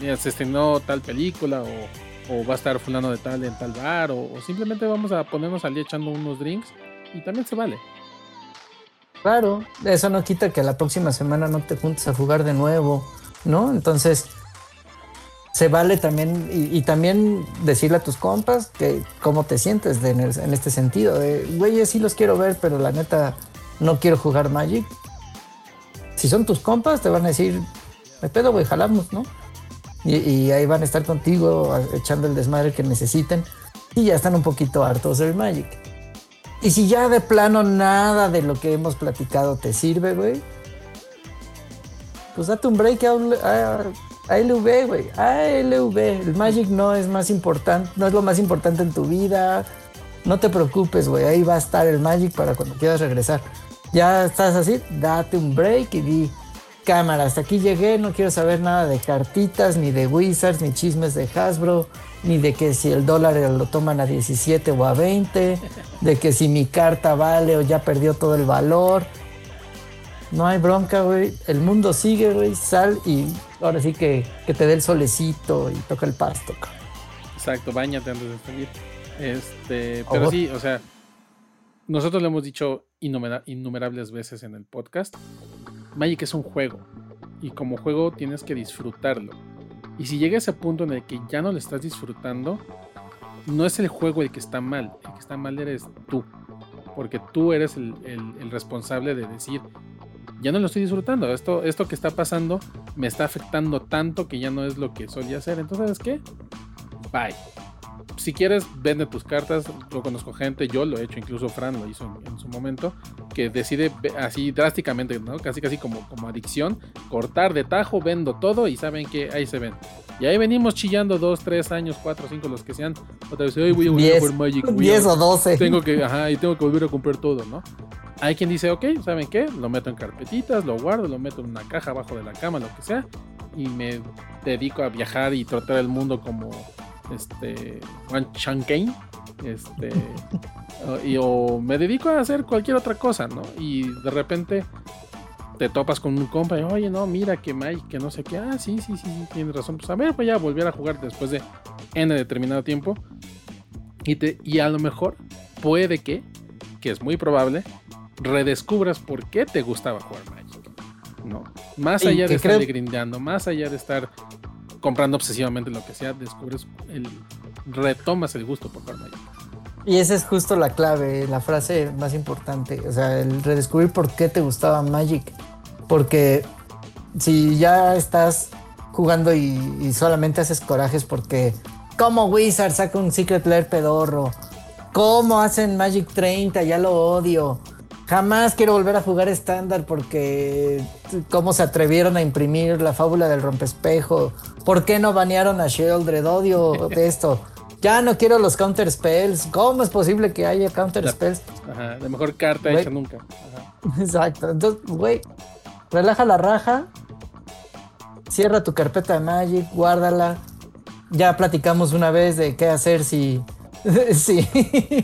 mira, se estrenó tal película o, va a estar fulano de tal en tal bar o, simplemente vamos a ponernos al día echando unos drinks y también se vale. Claro, eso no quita que la próxima semana no te juntes a jugar de nuevo, ¿no? Entonces, se vale también, y, también decirle a tus compas que cómo te sientes en, este sentido, güey, sí los quiero ver, pero la neta no quiero jugar Magic. Si son tus compas, te van a decir, me pedo, güey, jalamos, ¿no? Y, ahí van a estar contigo echando el desmadre que necesiten y ya están un poquito hartos del Magic. Y si ya de plano nada de lo que hemos platicado te sirve, güey, pues date un break a, ALV, güey. ALV. El Magic no es más importante, no es lo más importante en tu vida. No te preocupes, güey. Ahí va a estar el Magic para cuando quieras regresar. Ya estás así, date un break y di, cámara, hasta aquí llegué, no quiero saber nada de cartitas, ni de Wizards, ni chismes de Hasbro, ni de que si el dólar lo toman a 17 o a 20, de que si mi carta vale o ya perdió todo el valor. No hay bronca, güey. El mundo sigue, güey. Sal y ahora sí que, te dé el solecito y toca el pasto. Exacto, bañate antes de salir. Este, pero sí, o sea, nosotros lo hemos dicho innumerables veces en el podcast. Magic es un juego y como juego tienes que disfrutarlo. Y si llega ese punto en el que ya no lo estás disfrutando, no es el juego el que está mal, el que está mal eres tú. Porque tú eres el, responsable de decir, ya no lo estoy disfrutando, esto, esto que está pasando me está afectando tanto que ya no es lo que solía hacer. Entonces, ¿sabes qué? Bye si quieres, vende tus cartas. Yo conozco gente, yo lo he hecho, incluso Fran lo hizo en, su momento, que decide así drásticamente, ¿no? Casi casi como, como adicción, cortar de tajo, vendo todo y saben que ahí se ven. Y ahí venimos chillando dos, tres años, cuatro, cinco, los que sean. Otra vez, hoy voy a volver Magic. 10 o 12. Tengo que, ajá, y tengo que volver a comprar todo, ¿no? Hay quien dice, ok, ¿saben qué? Lo meto en carpetitas, lo guardo, lo meto en una caja abajo de la cama, lo que sea, y me dedico a viajar y tratar el mundo como este, Juan Kane este, y, o me dedico a hacer cualquier otra cosa, ¿no? Y de repente te topas con un compa y, oye, no, mira que Mike, que no sé qué, ah, sí, sí, sí, sí tienes razón, pues a ver, voy a volver a jugar después de N determinado tiempo. Y, te, y a lo mejor puede que, que es muy probable, redescubras por qué te gustaba jugar Magic. ¿no? Más allá de estar grindeando, más allá de estar comprando obsesivamente lo que sea, descubres el retomas el gusto por Magic. Y esa es justo la clave, la frase más importante, o sea, el redescubrir por qué te gustaba Magic. Porque si ya estás jugando y, solamente haces corajes porque como Wizard saca un Secret Lair pedorro, cómo hacen Magic 30, ya lo odio. Jamás quiero volver a jugar estándar porque cómo se atrevieron a imprimir la fábula del rompespejo. ¿Por qué no banearon a Sheldred? Odio de esto. Ya no quiero los counter spells. ¿Cómo es posible que haya counter spells? Ajá, la mejor carta hecha nunca. Exacto. Entonces, güey, relaja la raja. Cierra tu carpeta de Magic, guárdala. Ya platicamos una vez de qué hacer si. sí.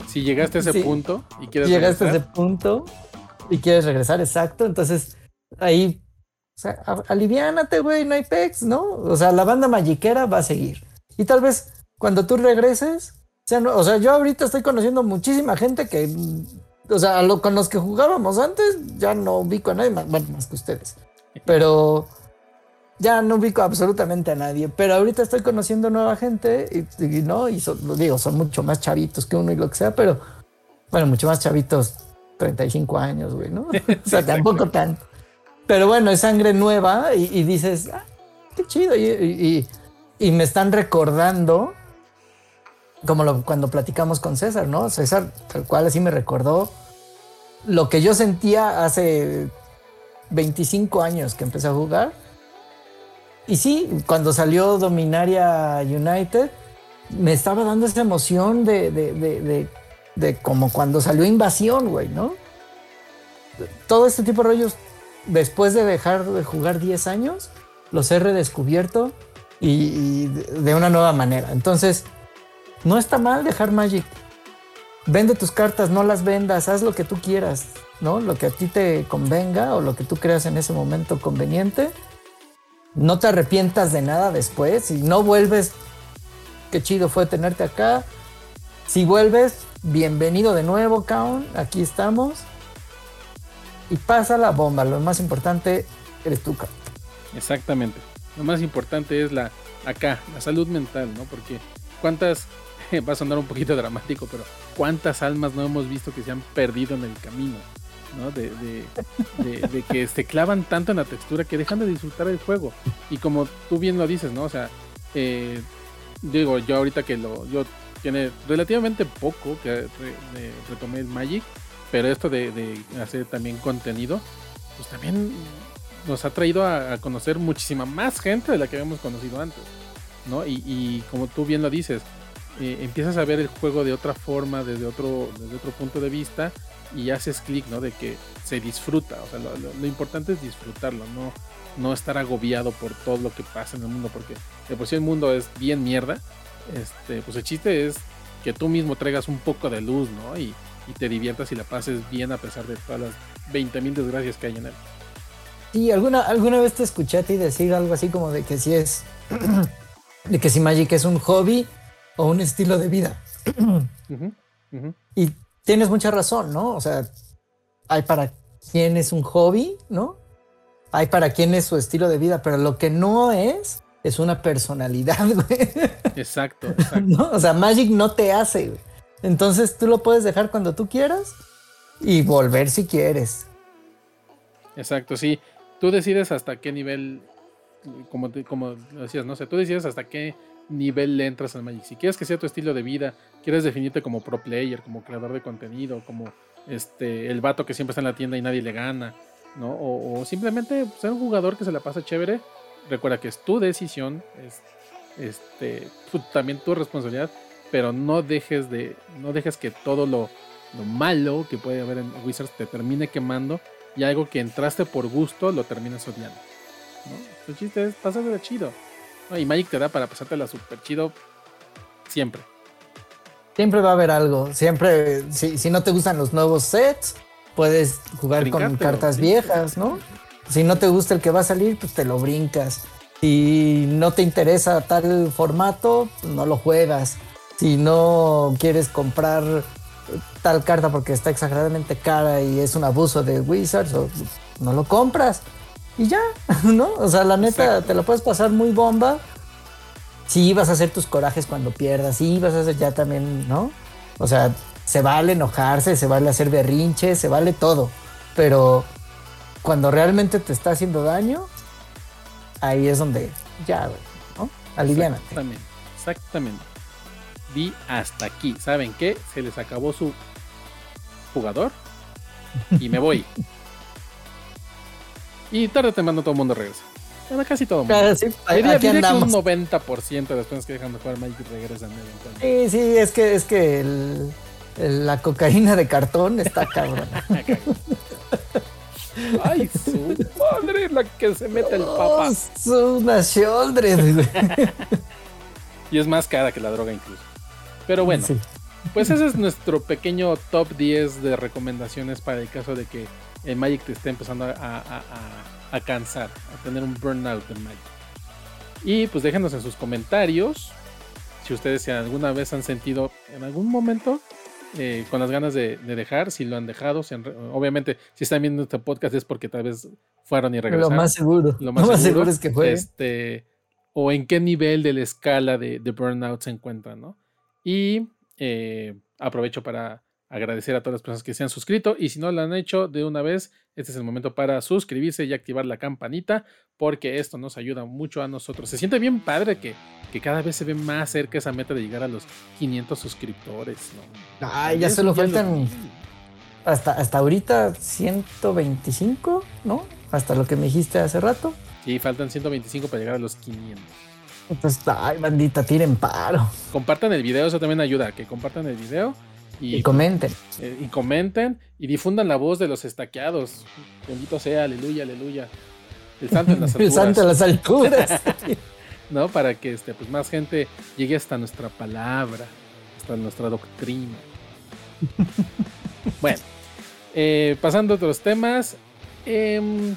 Si llegaste a ese punto y quieres si llegaste a ese punto y quieres regresar, exacto. Entonces, ahí. O sea, aliviánate, güey, no hay pex, ¿no? O sea, la banda magiquera va a seguir. Y tal vez cuando tú regreses, o sea, yo ahorita estoy conociendo muchísima gente que, o sea, con los que jugábamos antes, ya no ubico a nadie más, bueno, más que ustedes. Pero ya no ubico absolutamente a nadie. Pero ahorita estoy conociendo nueva gente y, no, y son, digo, son mucho más chavitos que uno y lo que sea, pero bueno, mucho más chavitos, 35 años, güey, ¿no? o sea, tampoco tanto. Pero bueno, es sangre nueva y, dices, ah, qué chido. y, y me están recordando como lo, cuando platicamos con César, ¿no? César, tal cual así me recordó lo que yo sentía hace 25 años que empecé a jugar. Y sí, cuando salió Dominaria United, me estaba dando esa emoción de, de, de, como cuando salió Invasión, güey, ¿no? Todo este tipo de rollos, después de dejar de jugar 10 años, los he redescubierto y de una nueva manera. Entonces, no está mal dejar Magic. Vende tus cartas, no las vendas, haz lo que tú quieras, ¿no? Lo que a ti te convenga o lo que tú creas en ese momento conveniente. No te arrepientas de nada después. Si no vuelves, qué chido fue tenerte acá. Si vuelves, bienvenido de nuevo, Kaun. Aquí estamos. Y pasa la bomba. Lo más importante eres tú, Kaun. Exactamente. Lo más importante es la acá, la salud mental, ¿no? Porque cuántas va a sonar un poquito dramático, pero ¿cuántas almas no hemos visto que se han perdido en el camino? ¿No? De, que se clavan tanto en la textura que dejan de disfrutar el juego. Y como tú bien lo dices, ¿no? O sea, eh, digo, yo ahorita que lo, yo tiene relativamente poco que retomé el Magic, pero esto de, hacer también contenido, pues también nos ha traído a, conocer muchísima más gente de la que habíamos conocido antes, ¿no? Y, y como tú bien lo dices, empiezas a ver el juego de otra forma, desde otro, desde otro punto de vista y haces clic, ¿no? De que se disfruta, o sea, lo, importante es disfrutarlo, no, no estar agobiado por todo lo que pasa en el mundo, porque de por sí el mundo es bien mierda, este, pues el chiste es que tú mismo traigas un poco de luz, ¿no? Y, y te diviertas y la pases bien a pesar de todas las 20.000 desgracias que hay en él. Sí, alguna, alguna vez te escuché a ti decir algo así como de que si es, de que si Magic es un hobby, o un estilo de vida. Y tienes mucha razón, ¿no? O sea, hay para quien es un hobby, ¿no? Hay para quien es su estilo de vida, pero lo que no es es una personalidad, güey. Exacto, exacto. O sea, Magic no te hace, güey. Entonces tú lo puedes dejar cuando tú quieras y volver si quieres. Exacto, sí. Tú decides hasta qué nivel, como, como decías, no sé, tú decides hasta qué nivel le entras al Magic. Si quieres que sea tu estilo de vida, quieres definirte como pro player, como creador de contenido, como este el vato que siempre está en la tienda y nadie le gana, ¿no? O, simplemente ser un jugador que se la pasa chévere. Recuerda que es tu decisión, es este también tu responsabilidad, pero no dejes de no dejes que todo lo, lo malo que puede haber en Wizards te termine quemando y algo que entraste por gusto lo termines odiando. ¿no? El chiste es de chido y Magic te da para pasártela súper chido siempre. Siempre va a haber algo. Siempre, si, no te gustan los nuevos sets, puedes jugar con cartas viejas, ¿no? Si no te gusta el que va a salir, pues te lo brincas. Si no te interesa tal formato, pues no lo juegas. Si no quieres comprar tal carta porque está exageradamente cara y es un abuso de Wizards, no lo compras y ya, ¿no? O sea, la neta, te lo puedes pasar muy bomba. Sí, vas a hacer tus corajes cuando pierdas, sí, vas a hacer ya también, ¿no? O sea, se vale enojarse, se vale hacer berrinches, se vale todo. Pero cuando realmente te está haciendo daño, ahí es donde ya, ¿no? Aliviánate. Exactamente, exactamente. Di hasta aquí. ¿Saben qué? Se les acabó su jugador y me voy. Y tarde te mando todo el mundo regresa. Bueno, casi todo. Casi, diría, aquí diría que un andamos. 90% de las personas que dejan de jugar Magic regresan eventualmente. Sí, sí, es que, es que el- el- la cocaína de cartón está cabrón. Ay, su madre, la que se mete el papa. Oh, es una shouldred, güey. Y es más cara que la droga incluso. Pero bueno, Sí. Pues ese es nuestro pequeño top 10 de recomendaciones para el caso de que el Magic te esté empezando a, a- a- a cansar, a tener un burnout del Magic. Y pues déjenos en sus comentarios si ustedes si alguna vez han sentido en algún momento eh, con las ganas de, de dejar, si lo han dejado, si han obviamente si están viendo este podcast es porque tal vez fueron y Lo regresaron. más seguro. Lo más, seguro, es que fue. Este, o en qué nivel de la escala de, de burnout se encuentran, ¿no? Y eh, aprovecho para agradecer a todas las personas que se han suscrito y si no lo han hecho de una vez, este es el momento para suscribirse y activar la campanita porque esto nos ayuda mucho a nosotros. Se siente bien padre que, que cada vez se ve más cerca esa meta de llegar a los 500 suscriptores, ¿no? Ay, ya solo lo faltan hasta, hasta ahorita 125, ¿no? Hasta lo que me dijiste hace rato. Sí, faltan 125 para llegar a los 500. Entonces, ay, bandita, tiren paro. Compartan el video, eso también ayuda, que compartan el video y, Y comenten. eh, y comenten y difundan la voz de los estaqueados. Bendito sea, aleluya, aleluya. El santo en las El santo alturas, las alturas. ¿no? Para que este, pues, más gente llegue hasta nuestra palabra, hasta nuestra doctrina. bueno, eh, pasando a otros temas. em,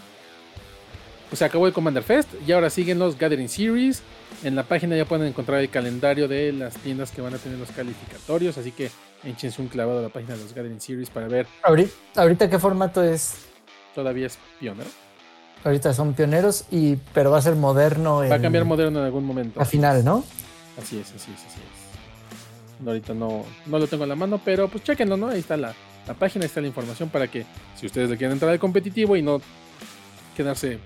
pues se acabó el Commander Fest y ahora siguen los Gathering Series. En la página ya pueden encontrar el calendario de las tiendas que van a tener los calificatorios, así que échense un clavado a la página de los Gathering Series para ver. ahorita, ahorita, ¿qué formato es? Todavía es pionero. Ahorita son pioneros, y, pero va a ser moderno. Va a cambiar moderno en algún momento. a final, ¿no? Así es, así es, así es. Ahorita no, no lo tengo en la mano, pero pues chequenlo, ¿no? Ahí está la, la página, ahí está la información para que si ustedes le quieren entrar al competitivo y no quedarse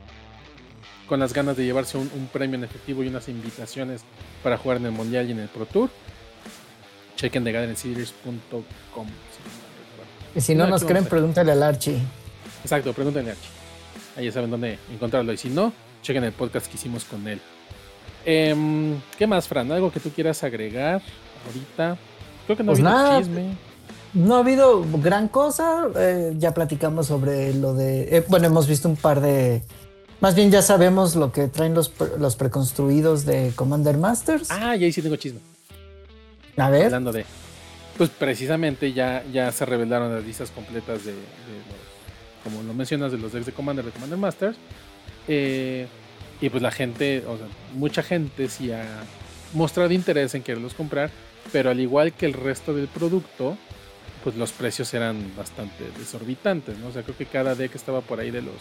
con las ganas de llevarse un, un premio en efectivo y unas invitaciones para jugar en el Mundial y en el Pro Tour, chequen de gatheringseries.com. Y si no No, nos creen, pregúntale al Archie. Exacto, pregúntenle a Archie. Ahí ya saben dónde encontrarlo. Y si no, chequen el podcast que hicimos con él. Em, ¿Qué más, Fran? ¿Algo que tú quieras agregar ahorita? Creo que no Pues ha habido nada. chisme. No ha habido gran cosa. eh, ya platicamos sobre lo de. eh, bueno, hemos visto un par de. Más bien ya sabemos lo que traen los, los preconstruidos de Commander Masters. Ah, y ahí sí tengo chisme. A ver. Hablando de. Pues precisamente ya, ya se revelaron las listas completas de, de los. Como lo mencionas, de los decks de Commander de Commander Masters. Eh, y pues la gente, o sea, mucha gente sí ha mostrado interés en quererlos comprar. Pero al igual que el resto del producto, pues los precios eran bastante desorbitantes, ¿no? O sea, creo que cada deck estaba por ahí de los.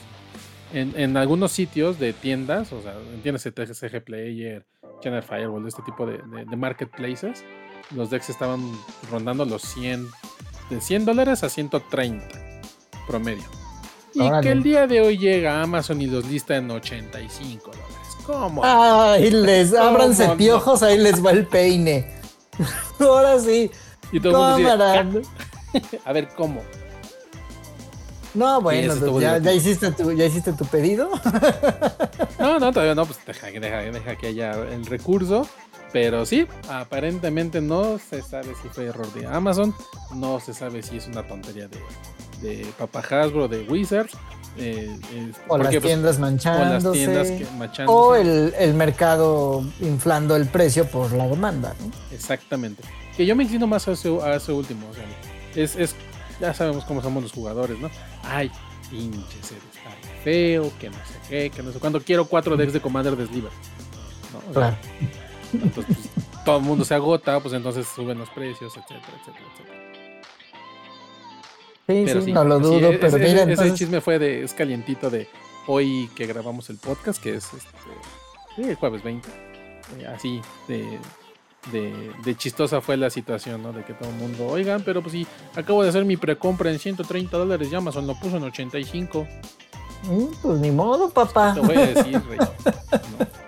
En, en algunos sitios de tiendas, o sea, entiendes, TCG Player, Channel Firewall, este tipo de, de- de marketplaces, los decks estaban rondando los 100, de 100 dólares a 130 promedio. Y Órale. que el día de hoy llega a Amazon y los lista en 85 dólares. ¿Cómo? Ay, les ¿Cómo ábranse no? piojos, ahí les va el peine. Ahora sí. y todo el mundo dice, a ver, ¿cómo? No, bueno, pues ya, hiciste tu, ya hiciste tu pedido. No, no, todavía no, pues deja, deja, deja que haya el recurso. Pero sí, aparentemente no se sabe si fue error de Amazon, no se sabe si es una tontería de, de Papa Hasbro, de Wizards. eh, eh, O las pues, tiendas o manchándose. las tiendas que o el, el mercado inflando el precio por la demanda. ¿no? Exactamente. Que yo me inclino más a ese, a ese último. O sea, es, es, ya sabemos cómo somos los jugadores, ¿no? Ay, pinche ser está feo, que no sé qué, que no sé cuándo. Quiero cuatro decks de Commander de Sliver. ¿no? O sea, Claro. entonces, pues, todo el mundo se agota, pues entonces suben los precios, etcétera, etcétera, etcétera. Sí, Pero sí, sí, no lo sí, dudo, ese- pero ese, mira, ese entonces, chisme fue de, es calientito de hoy que grabamos el podcast, que es este, el jueves 20. Eh, así de, de, de chistosa fue la situación, ¿no? De que todo el mundo, oigan, pero pues sí, acabo de hacer mi precompra en 130 dólares y Amazon lo puso en 85. mm, pues ni modo, papá. Te voy a decir, rey. No.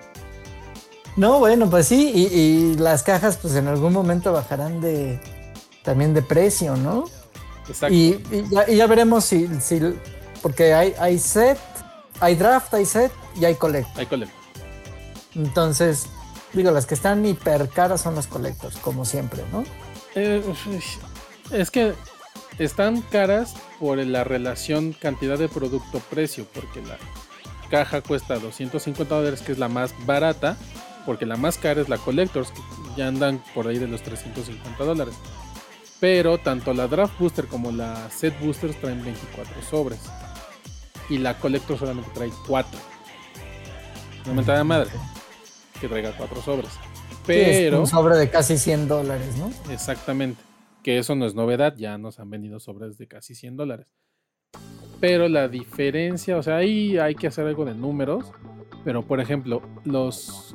No, bueno, pues sí, y, y las cajas pues en algún momento bajarán de también de precio, ¿no? Exacto. Y, y ya, y ya veremos si, si porque hay, hay set, hay draft, hay set y hay collector. Hay collector. Entonces, digo, las que están hiper caras son las collectors, como siempre, ¿no? Eh, es que están caras por la relación cantidad de producto-precio, porque la caja cuesta 250 dólares, que es la más barata, porque la más cara es la Collectors, que ya andan por ahí de los 350 dólares. Pero tanto la Draft Booster como la Set Boosters traen 24 sobres. Y la Collector solamente trae 4. No me de madre que traiga 4 sobres. Pero. un sobre de casi 100 dólares, ¿no? Exactamente. Que eso no es novedad, ya nos han venido sobres de casi 100 dólares. Pero la diferencia, o sea, ahí hay que hacer algo de números. Pero por ejemplo, los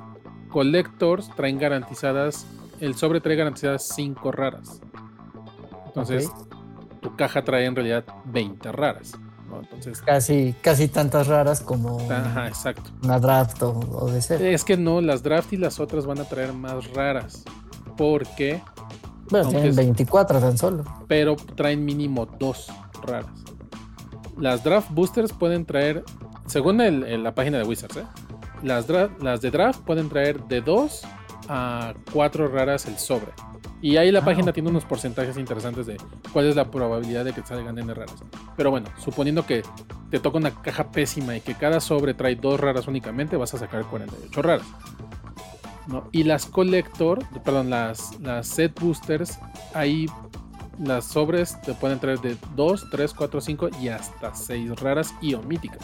collectors traen garantizadas, el sobre trae garantizadas 5 raras. Entonces, tu caja trae en realidad 20 raras. Entonces, casi, casi tantas raras como ajá, exacto. una draft o, de ser. Es que no, las draft y las otras van a traer más raras. Porque. Bueno, tienen 24 tan solo. Pero traen mínimo 2 raras. Las draft boosters pueden traer, según la página de Wizards, ¿eh? las, las de draft pueden traer de 2 a 4 raras el sobre. Y ahí la ah, página tiene unos porcentajes interesantes de cuál es la probabilidad de que salgan N raras. Pero bueno, suponiendo que te toca una caja pésima y que cada sobre trae dos raras únicamente, vas a sacar 48 raras. ¿no? Y las collector, perdón, las, las set boosters, ahí las sobres te pueden traer de 2, 3, 4, 5 y hasta 6 raras y omíticas.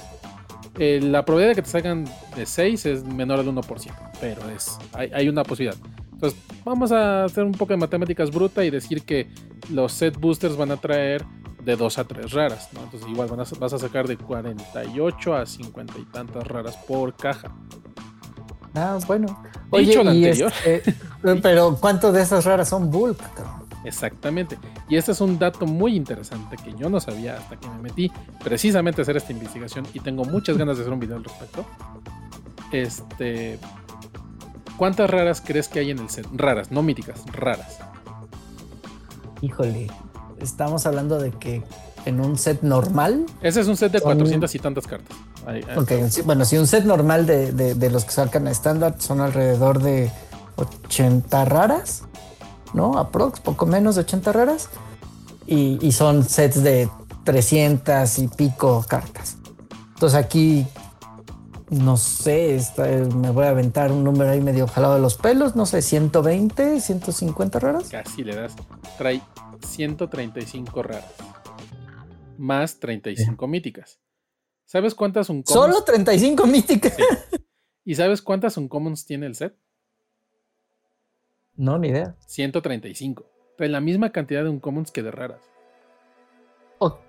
Eh, la probabilidad de que te salgan de 6 es menor al 1%, pero es, hay, hay una posibilidad. Entonces, vamos a hacer un poco de matemáticas bruta y decir que los set boosters van a traer de 2 a 3 raras, ¿no? Entonces, igual vas a sacar de 48 a 50 y tantas raras por caja. Ah, bueno. Oye, Dicho lo anterior. Este, pero, ¿cuántas de esas raras son bulk? Exactamente. Y este es un dato muy interesante que yo no sabía hasta que me metí precisamente a hacer esta investigación y tengo muchas ganas de hacer un video al respecto. Este, ¿Cuántas raras crees que hay en el set? Raras, no míticas, raras. Híjole, estamos hablando de que en un set normal. Ese es un set de 400 y tantas cartas. bueno, si un set normal de, los que sacan a estándar son alrededor de 80 raras, ¿no? Aprox, poco menos de 80 raras. Y, y son sets de 300 y pico cartas. Entonces aquí no sé, me voy a aventar un número ahí medio jalado de los pelos, no sé, 120, 150 raras. Casi le das. Trae 135 raras. Más 35 míticas. ¿Sabes cuántas uncommons? Solo 35 míticas. ¿Y sabes cuántas uncommons tiene el set? No, ni idea. 135. Trae la misma cantidad de uncommons que de raras. Ok,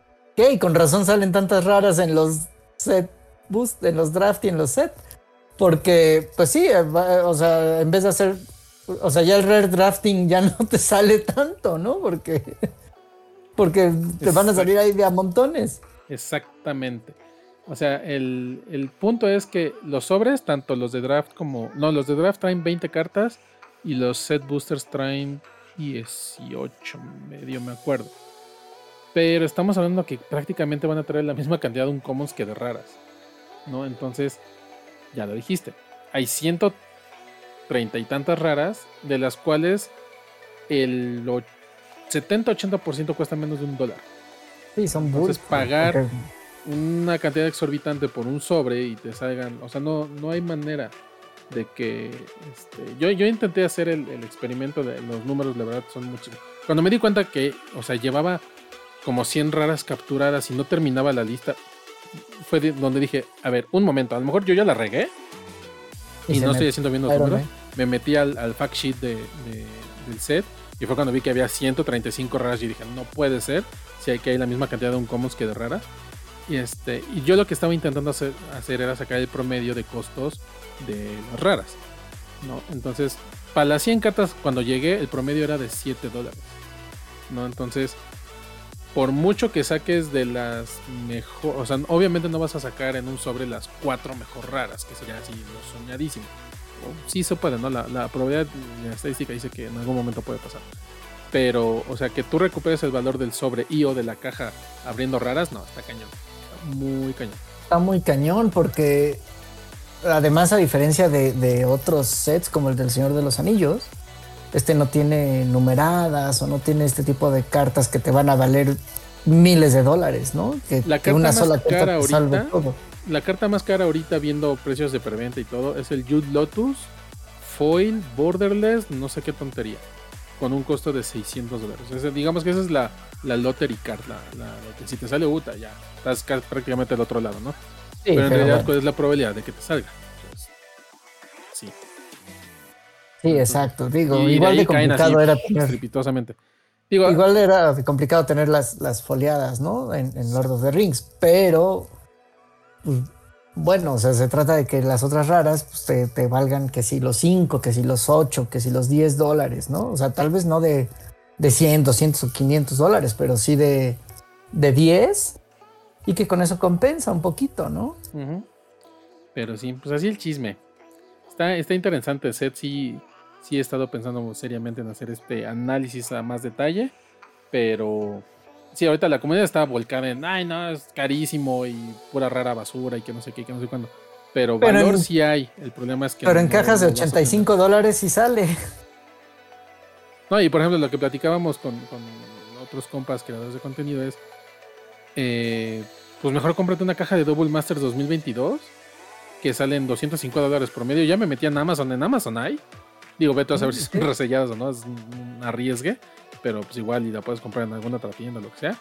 con razón salen tantas raras en los sets boost, en los draft y en los set. Porque, pues sí, eh, o sea, en vez de hacer, o sea, ya el rare drafting ya no te sale tanto, ¿no? Porque, porque te van a salir ahí de a montones. Exactamente. O sea, el, el, punto es que los sobres, tanto los de draft como. No, los de draft traen 20 cartas y los set boosters traen 18, medio me acuerdo. Pero estamos hablando que prácticamente van a traer la misma cantidad de uncommons que de raras. ¿No? Entonces, ya lo dijiste, hay 130 y tantas raras, de las cuales el 70-80% cuesta menos de un dólar. Sí, son Entonces, pagar una cantidad exorbitante por un sobre y te salgan, o sea, no, no hay manera de que este, yo, yo intenté hacer el, el, experimento de los números, la verdad son muchos. Cuando me di cuenta que, o sea, llevaba como 100 raras capturadas y no terminaba la lista, fue donde dije, a ver, un momento, a lo mejor yo ya la regué y, no estoy haciendo bien los números. Me metí al, fact sheet de, del set y fue cuando vi que había 135 raras y dije, no puede ser, si hay que hay la misma cantidad de un commons que de raras. Y, este, y yo lo que estaba intentando hacer, hacer era sacar el promedio de costos de las raras. ¿no? Entonces, para las 100 cartas, cuando llegué, el promedio era de 7 dólares. ¿no? Entonces, por mucho que saques de las mejor, o sea, obviamente no vas a sacar en un sobre las cuatro mejor raras, que sería así lo soñadísimo. sí se puede, ¿no? La, probabilidad, la estadística dice que en algún momento puede pasar. Pero, o sea, que tú recuperes el valor del sobre y o de la caja abriendo raras, no, está cañón. Está muy cañón. Está muy cañón porque además, a diferencia de otros sets como el del Señor de los Anillos, este no tiene numeradas o no tiene este tipo de cartas que te van a valer miles de dólares, ¿no? Que, La carta una más sola carta cara salve ahorita- todo. La carta más cara ahorita viendo precios de preventa y todo es el Jude Lotus Foil Borderless, no sé qué tontería, con un costo de 600 dólares. Digamos que esa es la, la lottery card, la, la- la que si te sale UTA ya, estás ca- prácticamente del otro lado, ¿no? Sí, pero en pero realidad, bueno. ¿cuál es la probabilidad de que te salga? Sí, exacto. Digo, Y igual de así, complicado era tener. Digo, igual era complicado tener las, las foliadas, ¿no? En, en Lord of the Rings, pero pues, bueno, o sea, se trata de que las otras raras pues, te, te valgan que si los 5, que si los 8, que si los 10 dólares, ¿no? O sea, tal vez no de, de 100, 200 o 500 dólares, pero sí de, de 10 y que con eso compensa un poquito, ¿no? Pero sí, pues así el chisme. Está, está interesante el set, sí, sí he estado pensando seriamente en hacer este análisis a más detalle, pero sí, ahorita la comunidad está volcada en, ay no, es carísimo y pura rara basura y que no sé qué, que no sé cuándo. Pero, Pero valor en- sí hay, el problema es que... Pero en cajas de no tener. 85 dólares sí sale. No, y por ejemplo, lo que platicábamos con, con otros compas creadores de contenido es, eh, pues mejor cómprate una caja de Double Masters 2022 que salen 250 dólares promedio. Ya me metí en Amazon, en Amazon hay. Digo, vete a saber si son reselladas o no, es un arriesgue, pero pues igual y la puedes comprar en alguna otra tienda o lo que sea.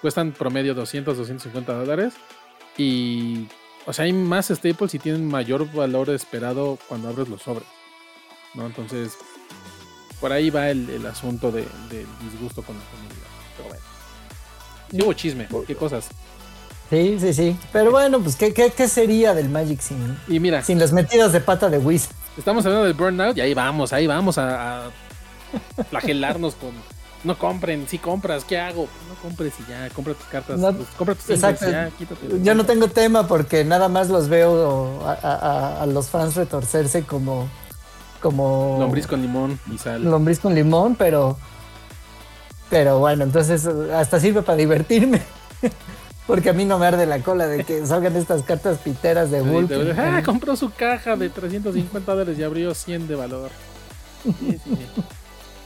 Cuestan promedio 200, 250 dólares y, o sea, hay más staples y tienen mayor valor esperado cuando abres los sobres, ¿no? Entonces, por ahí va el, el asunto de- del disgusto con la comunidad. Pero bueno. Sí hubo chisme, qué cosas. Sí, sí, sí. Pero bueno, pues, ¿qué, qué, qué sería del Magic sin, Y mira, sin las metidas de pata de Wiz? Estamos hablando del burnout y ahí vamos, ahí vamos a, a flagelarnos con. No compren, si compras, ¿qué hago? No compres y ya, compra tus cartas, No, pues, compra tus exacto. ya, quítate. Yo no tengo tema porque nada más los veo a- a los fans retorcerse como, como Lombriz con limón y sal. lombriz con limón, pero, pero bueno, entonces hasta sirve para divertirme. Porque a mí no me arde la cola de que salgan estas cartas piteras de Sí, Wolf. de- ah, compró su caja de 350 dólares y abrió 100 de valor. Sí, sí, sí.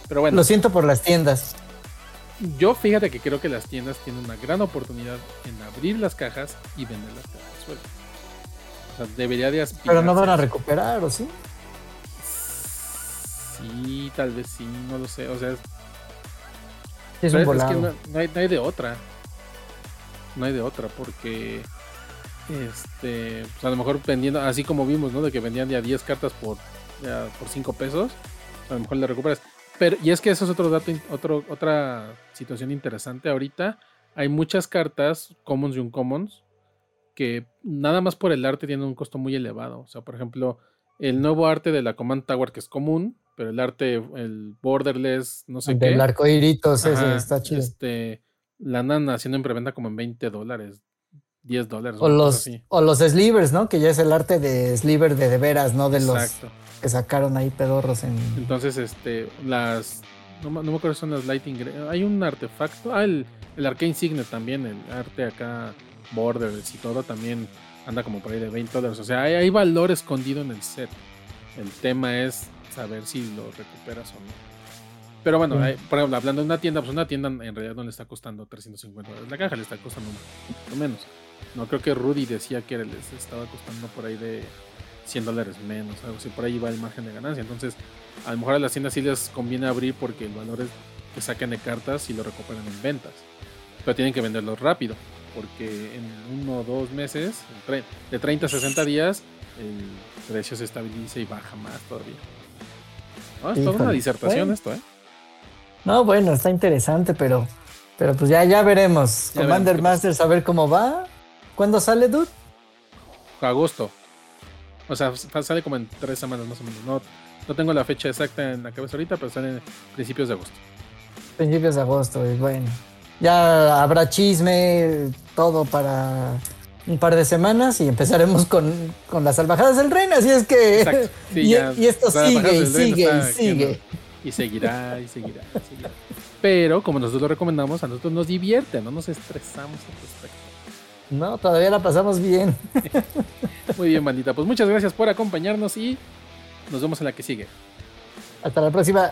Pero bueno, Lo siento por las tiendas. yo fíjate que creo que las tiendas tienen una gran oportunidad en abrir las cajas y vender las cajas sueltas. O sea, debería de aspirar. Pero no van a recuperar, ¿o sí? Sí, tal vez sí, no lo sé. O sea, es, Sí, un es volado. que no, no hay, no hay de otra. No hay de otra, porque este, pues a lo mejor vendiendo, así como vimos, ¿no? De que vendían ya 10 cartas por, ya por 5 pesos, a lo mejor le recuperas. Pero, y es que eso es otro dato, otro, otra situación interesante. Ahorita hay muchas cartas, commons y uncommons, que nada más por el arte tienen un costo muy elevado. O sea, por ejemplo, el nuevo arte de la Command Tower, que es común, pero el arte, el borderless, no sé qué. Del arcoiritos, ese está chido. Este, la andan haciendo en preventa como en 20 dólares, 10 dólares. O los, o los slivers, ¿no? Que ya es el arte de sliver de de veras, no de los que sacaron ahí pedorros en. Entonces, este, las. No, me- no me acuerdo si son las Lighting. Hay un artefacto. Ah, el, el Arcane Signet también. El arte acá, Borders y todo también anda como por ahí de 20 dólares. O sea, hay, hay valor escondido en el set. El tema es saber si lo recuperas o no. Pero bueno, Mm. hay- por ejemplo, hablando de una tienda, pues una tienda en realidad no le está costando 350 dólares la caja, le está costando un menos. No creo que Rudy decía que les estaba costando por ahí de 100 dólares menos, algo así, por ahí va el margen de ganancia. Entonces, a lo mejor a las tiendas sí les conviene abrir porque el valor es que saquen de cartas y lo recuperan en ventas. Pero tienen que venderlo rápido, porque en uno o dos meses, de 30 a 60 días, el precio se estabiliza y baja más todavía. No, es toda una disertación Bueno. esto, ¿eh? No, bueno, está interesante, pero, pero pues ya, ya veremos. Ya Commander veremos. Masters, a ver cómo va. ¿Cuándo sale, dude? Agosto. O sea, sale como en tres semanas más o menos. No, no tengo la fecha exacta en la cabeza ahorita, pero sale en principios de agosto. Principios de agosto, y bueno. Ya habrá chisme, todo para un par de semanas y empezaremos con, con las salvajadas del reino. Así es que. Sí, y, ya, y esto sigue y sigue y sigue. Y seguirá, y seguirá, y seguirá. Pero como nosotros lo recomendamos, a nosotros nos divierte, no nos estresamos al respecto. No, todavía la pasamos bien. Muy bien, bandita. Pues muchas gracias por acompañarnos y nos vemos en la que sigue. Hasta la próxima.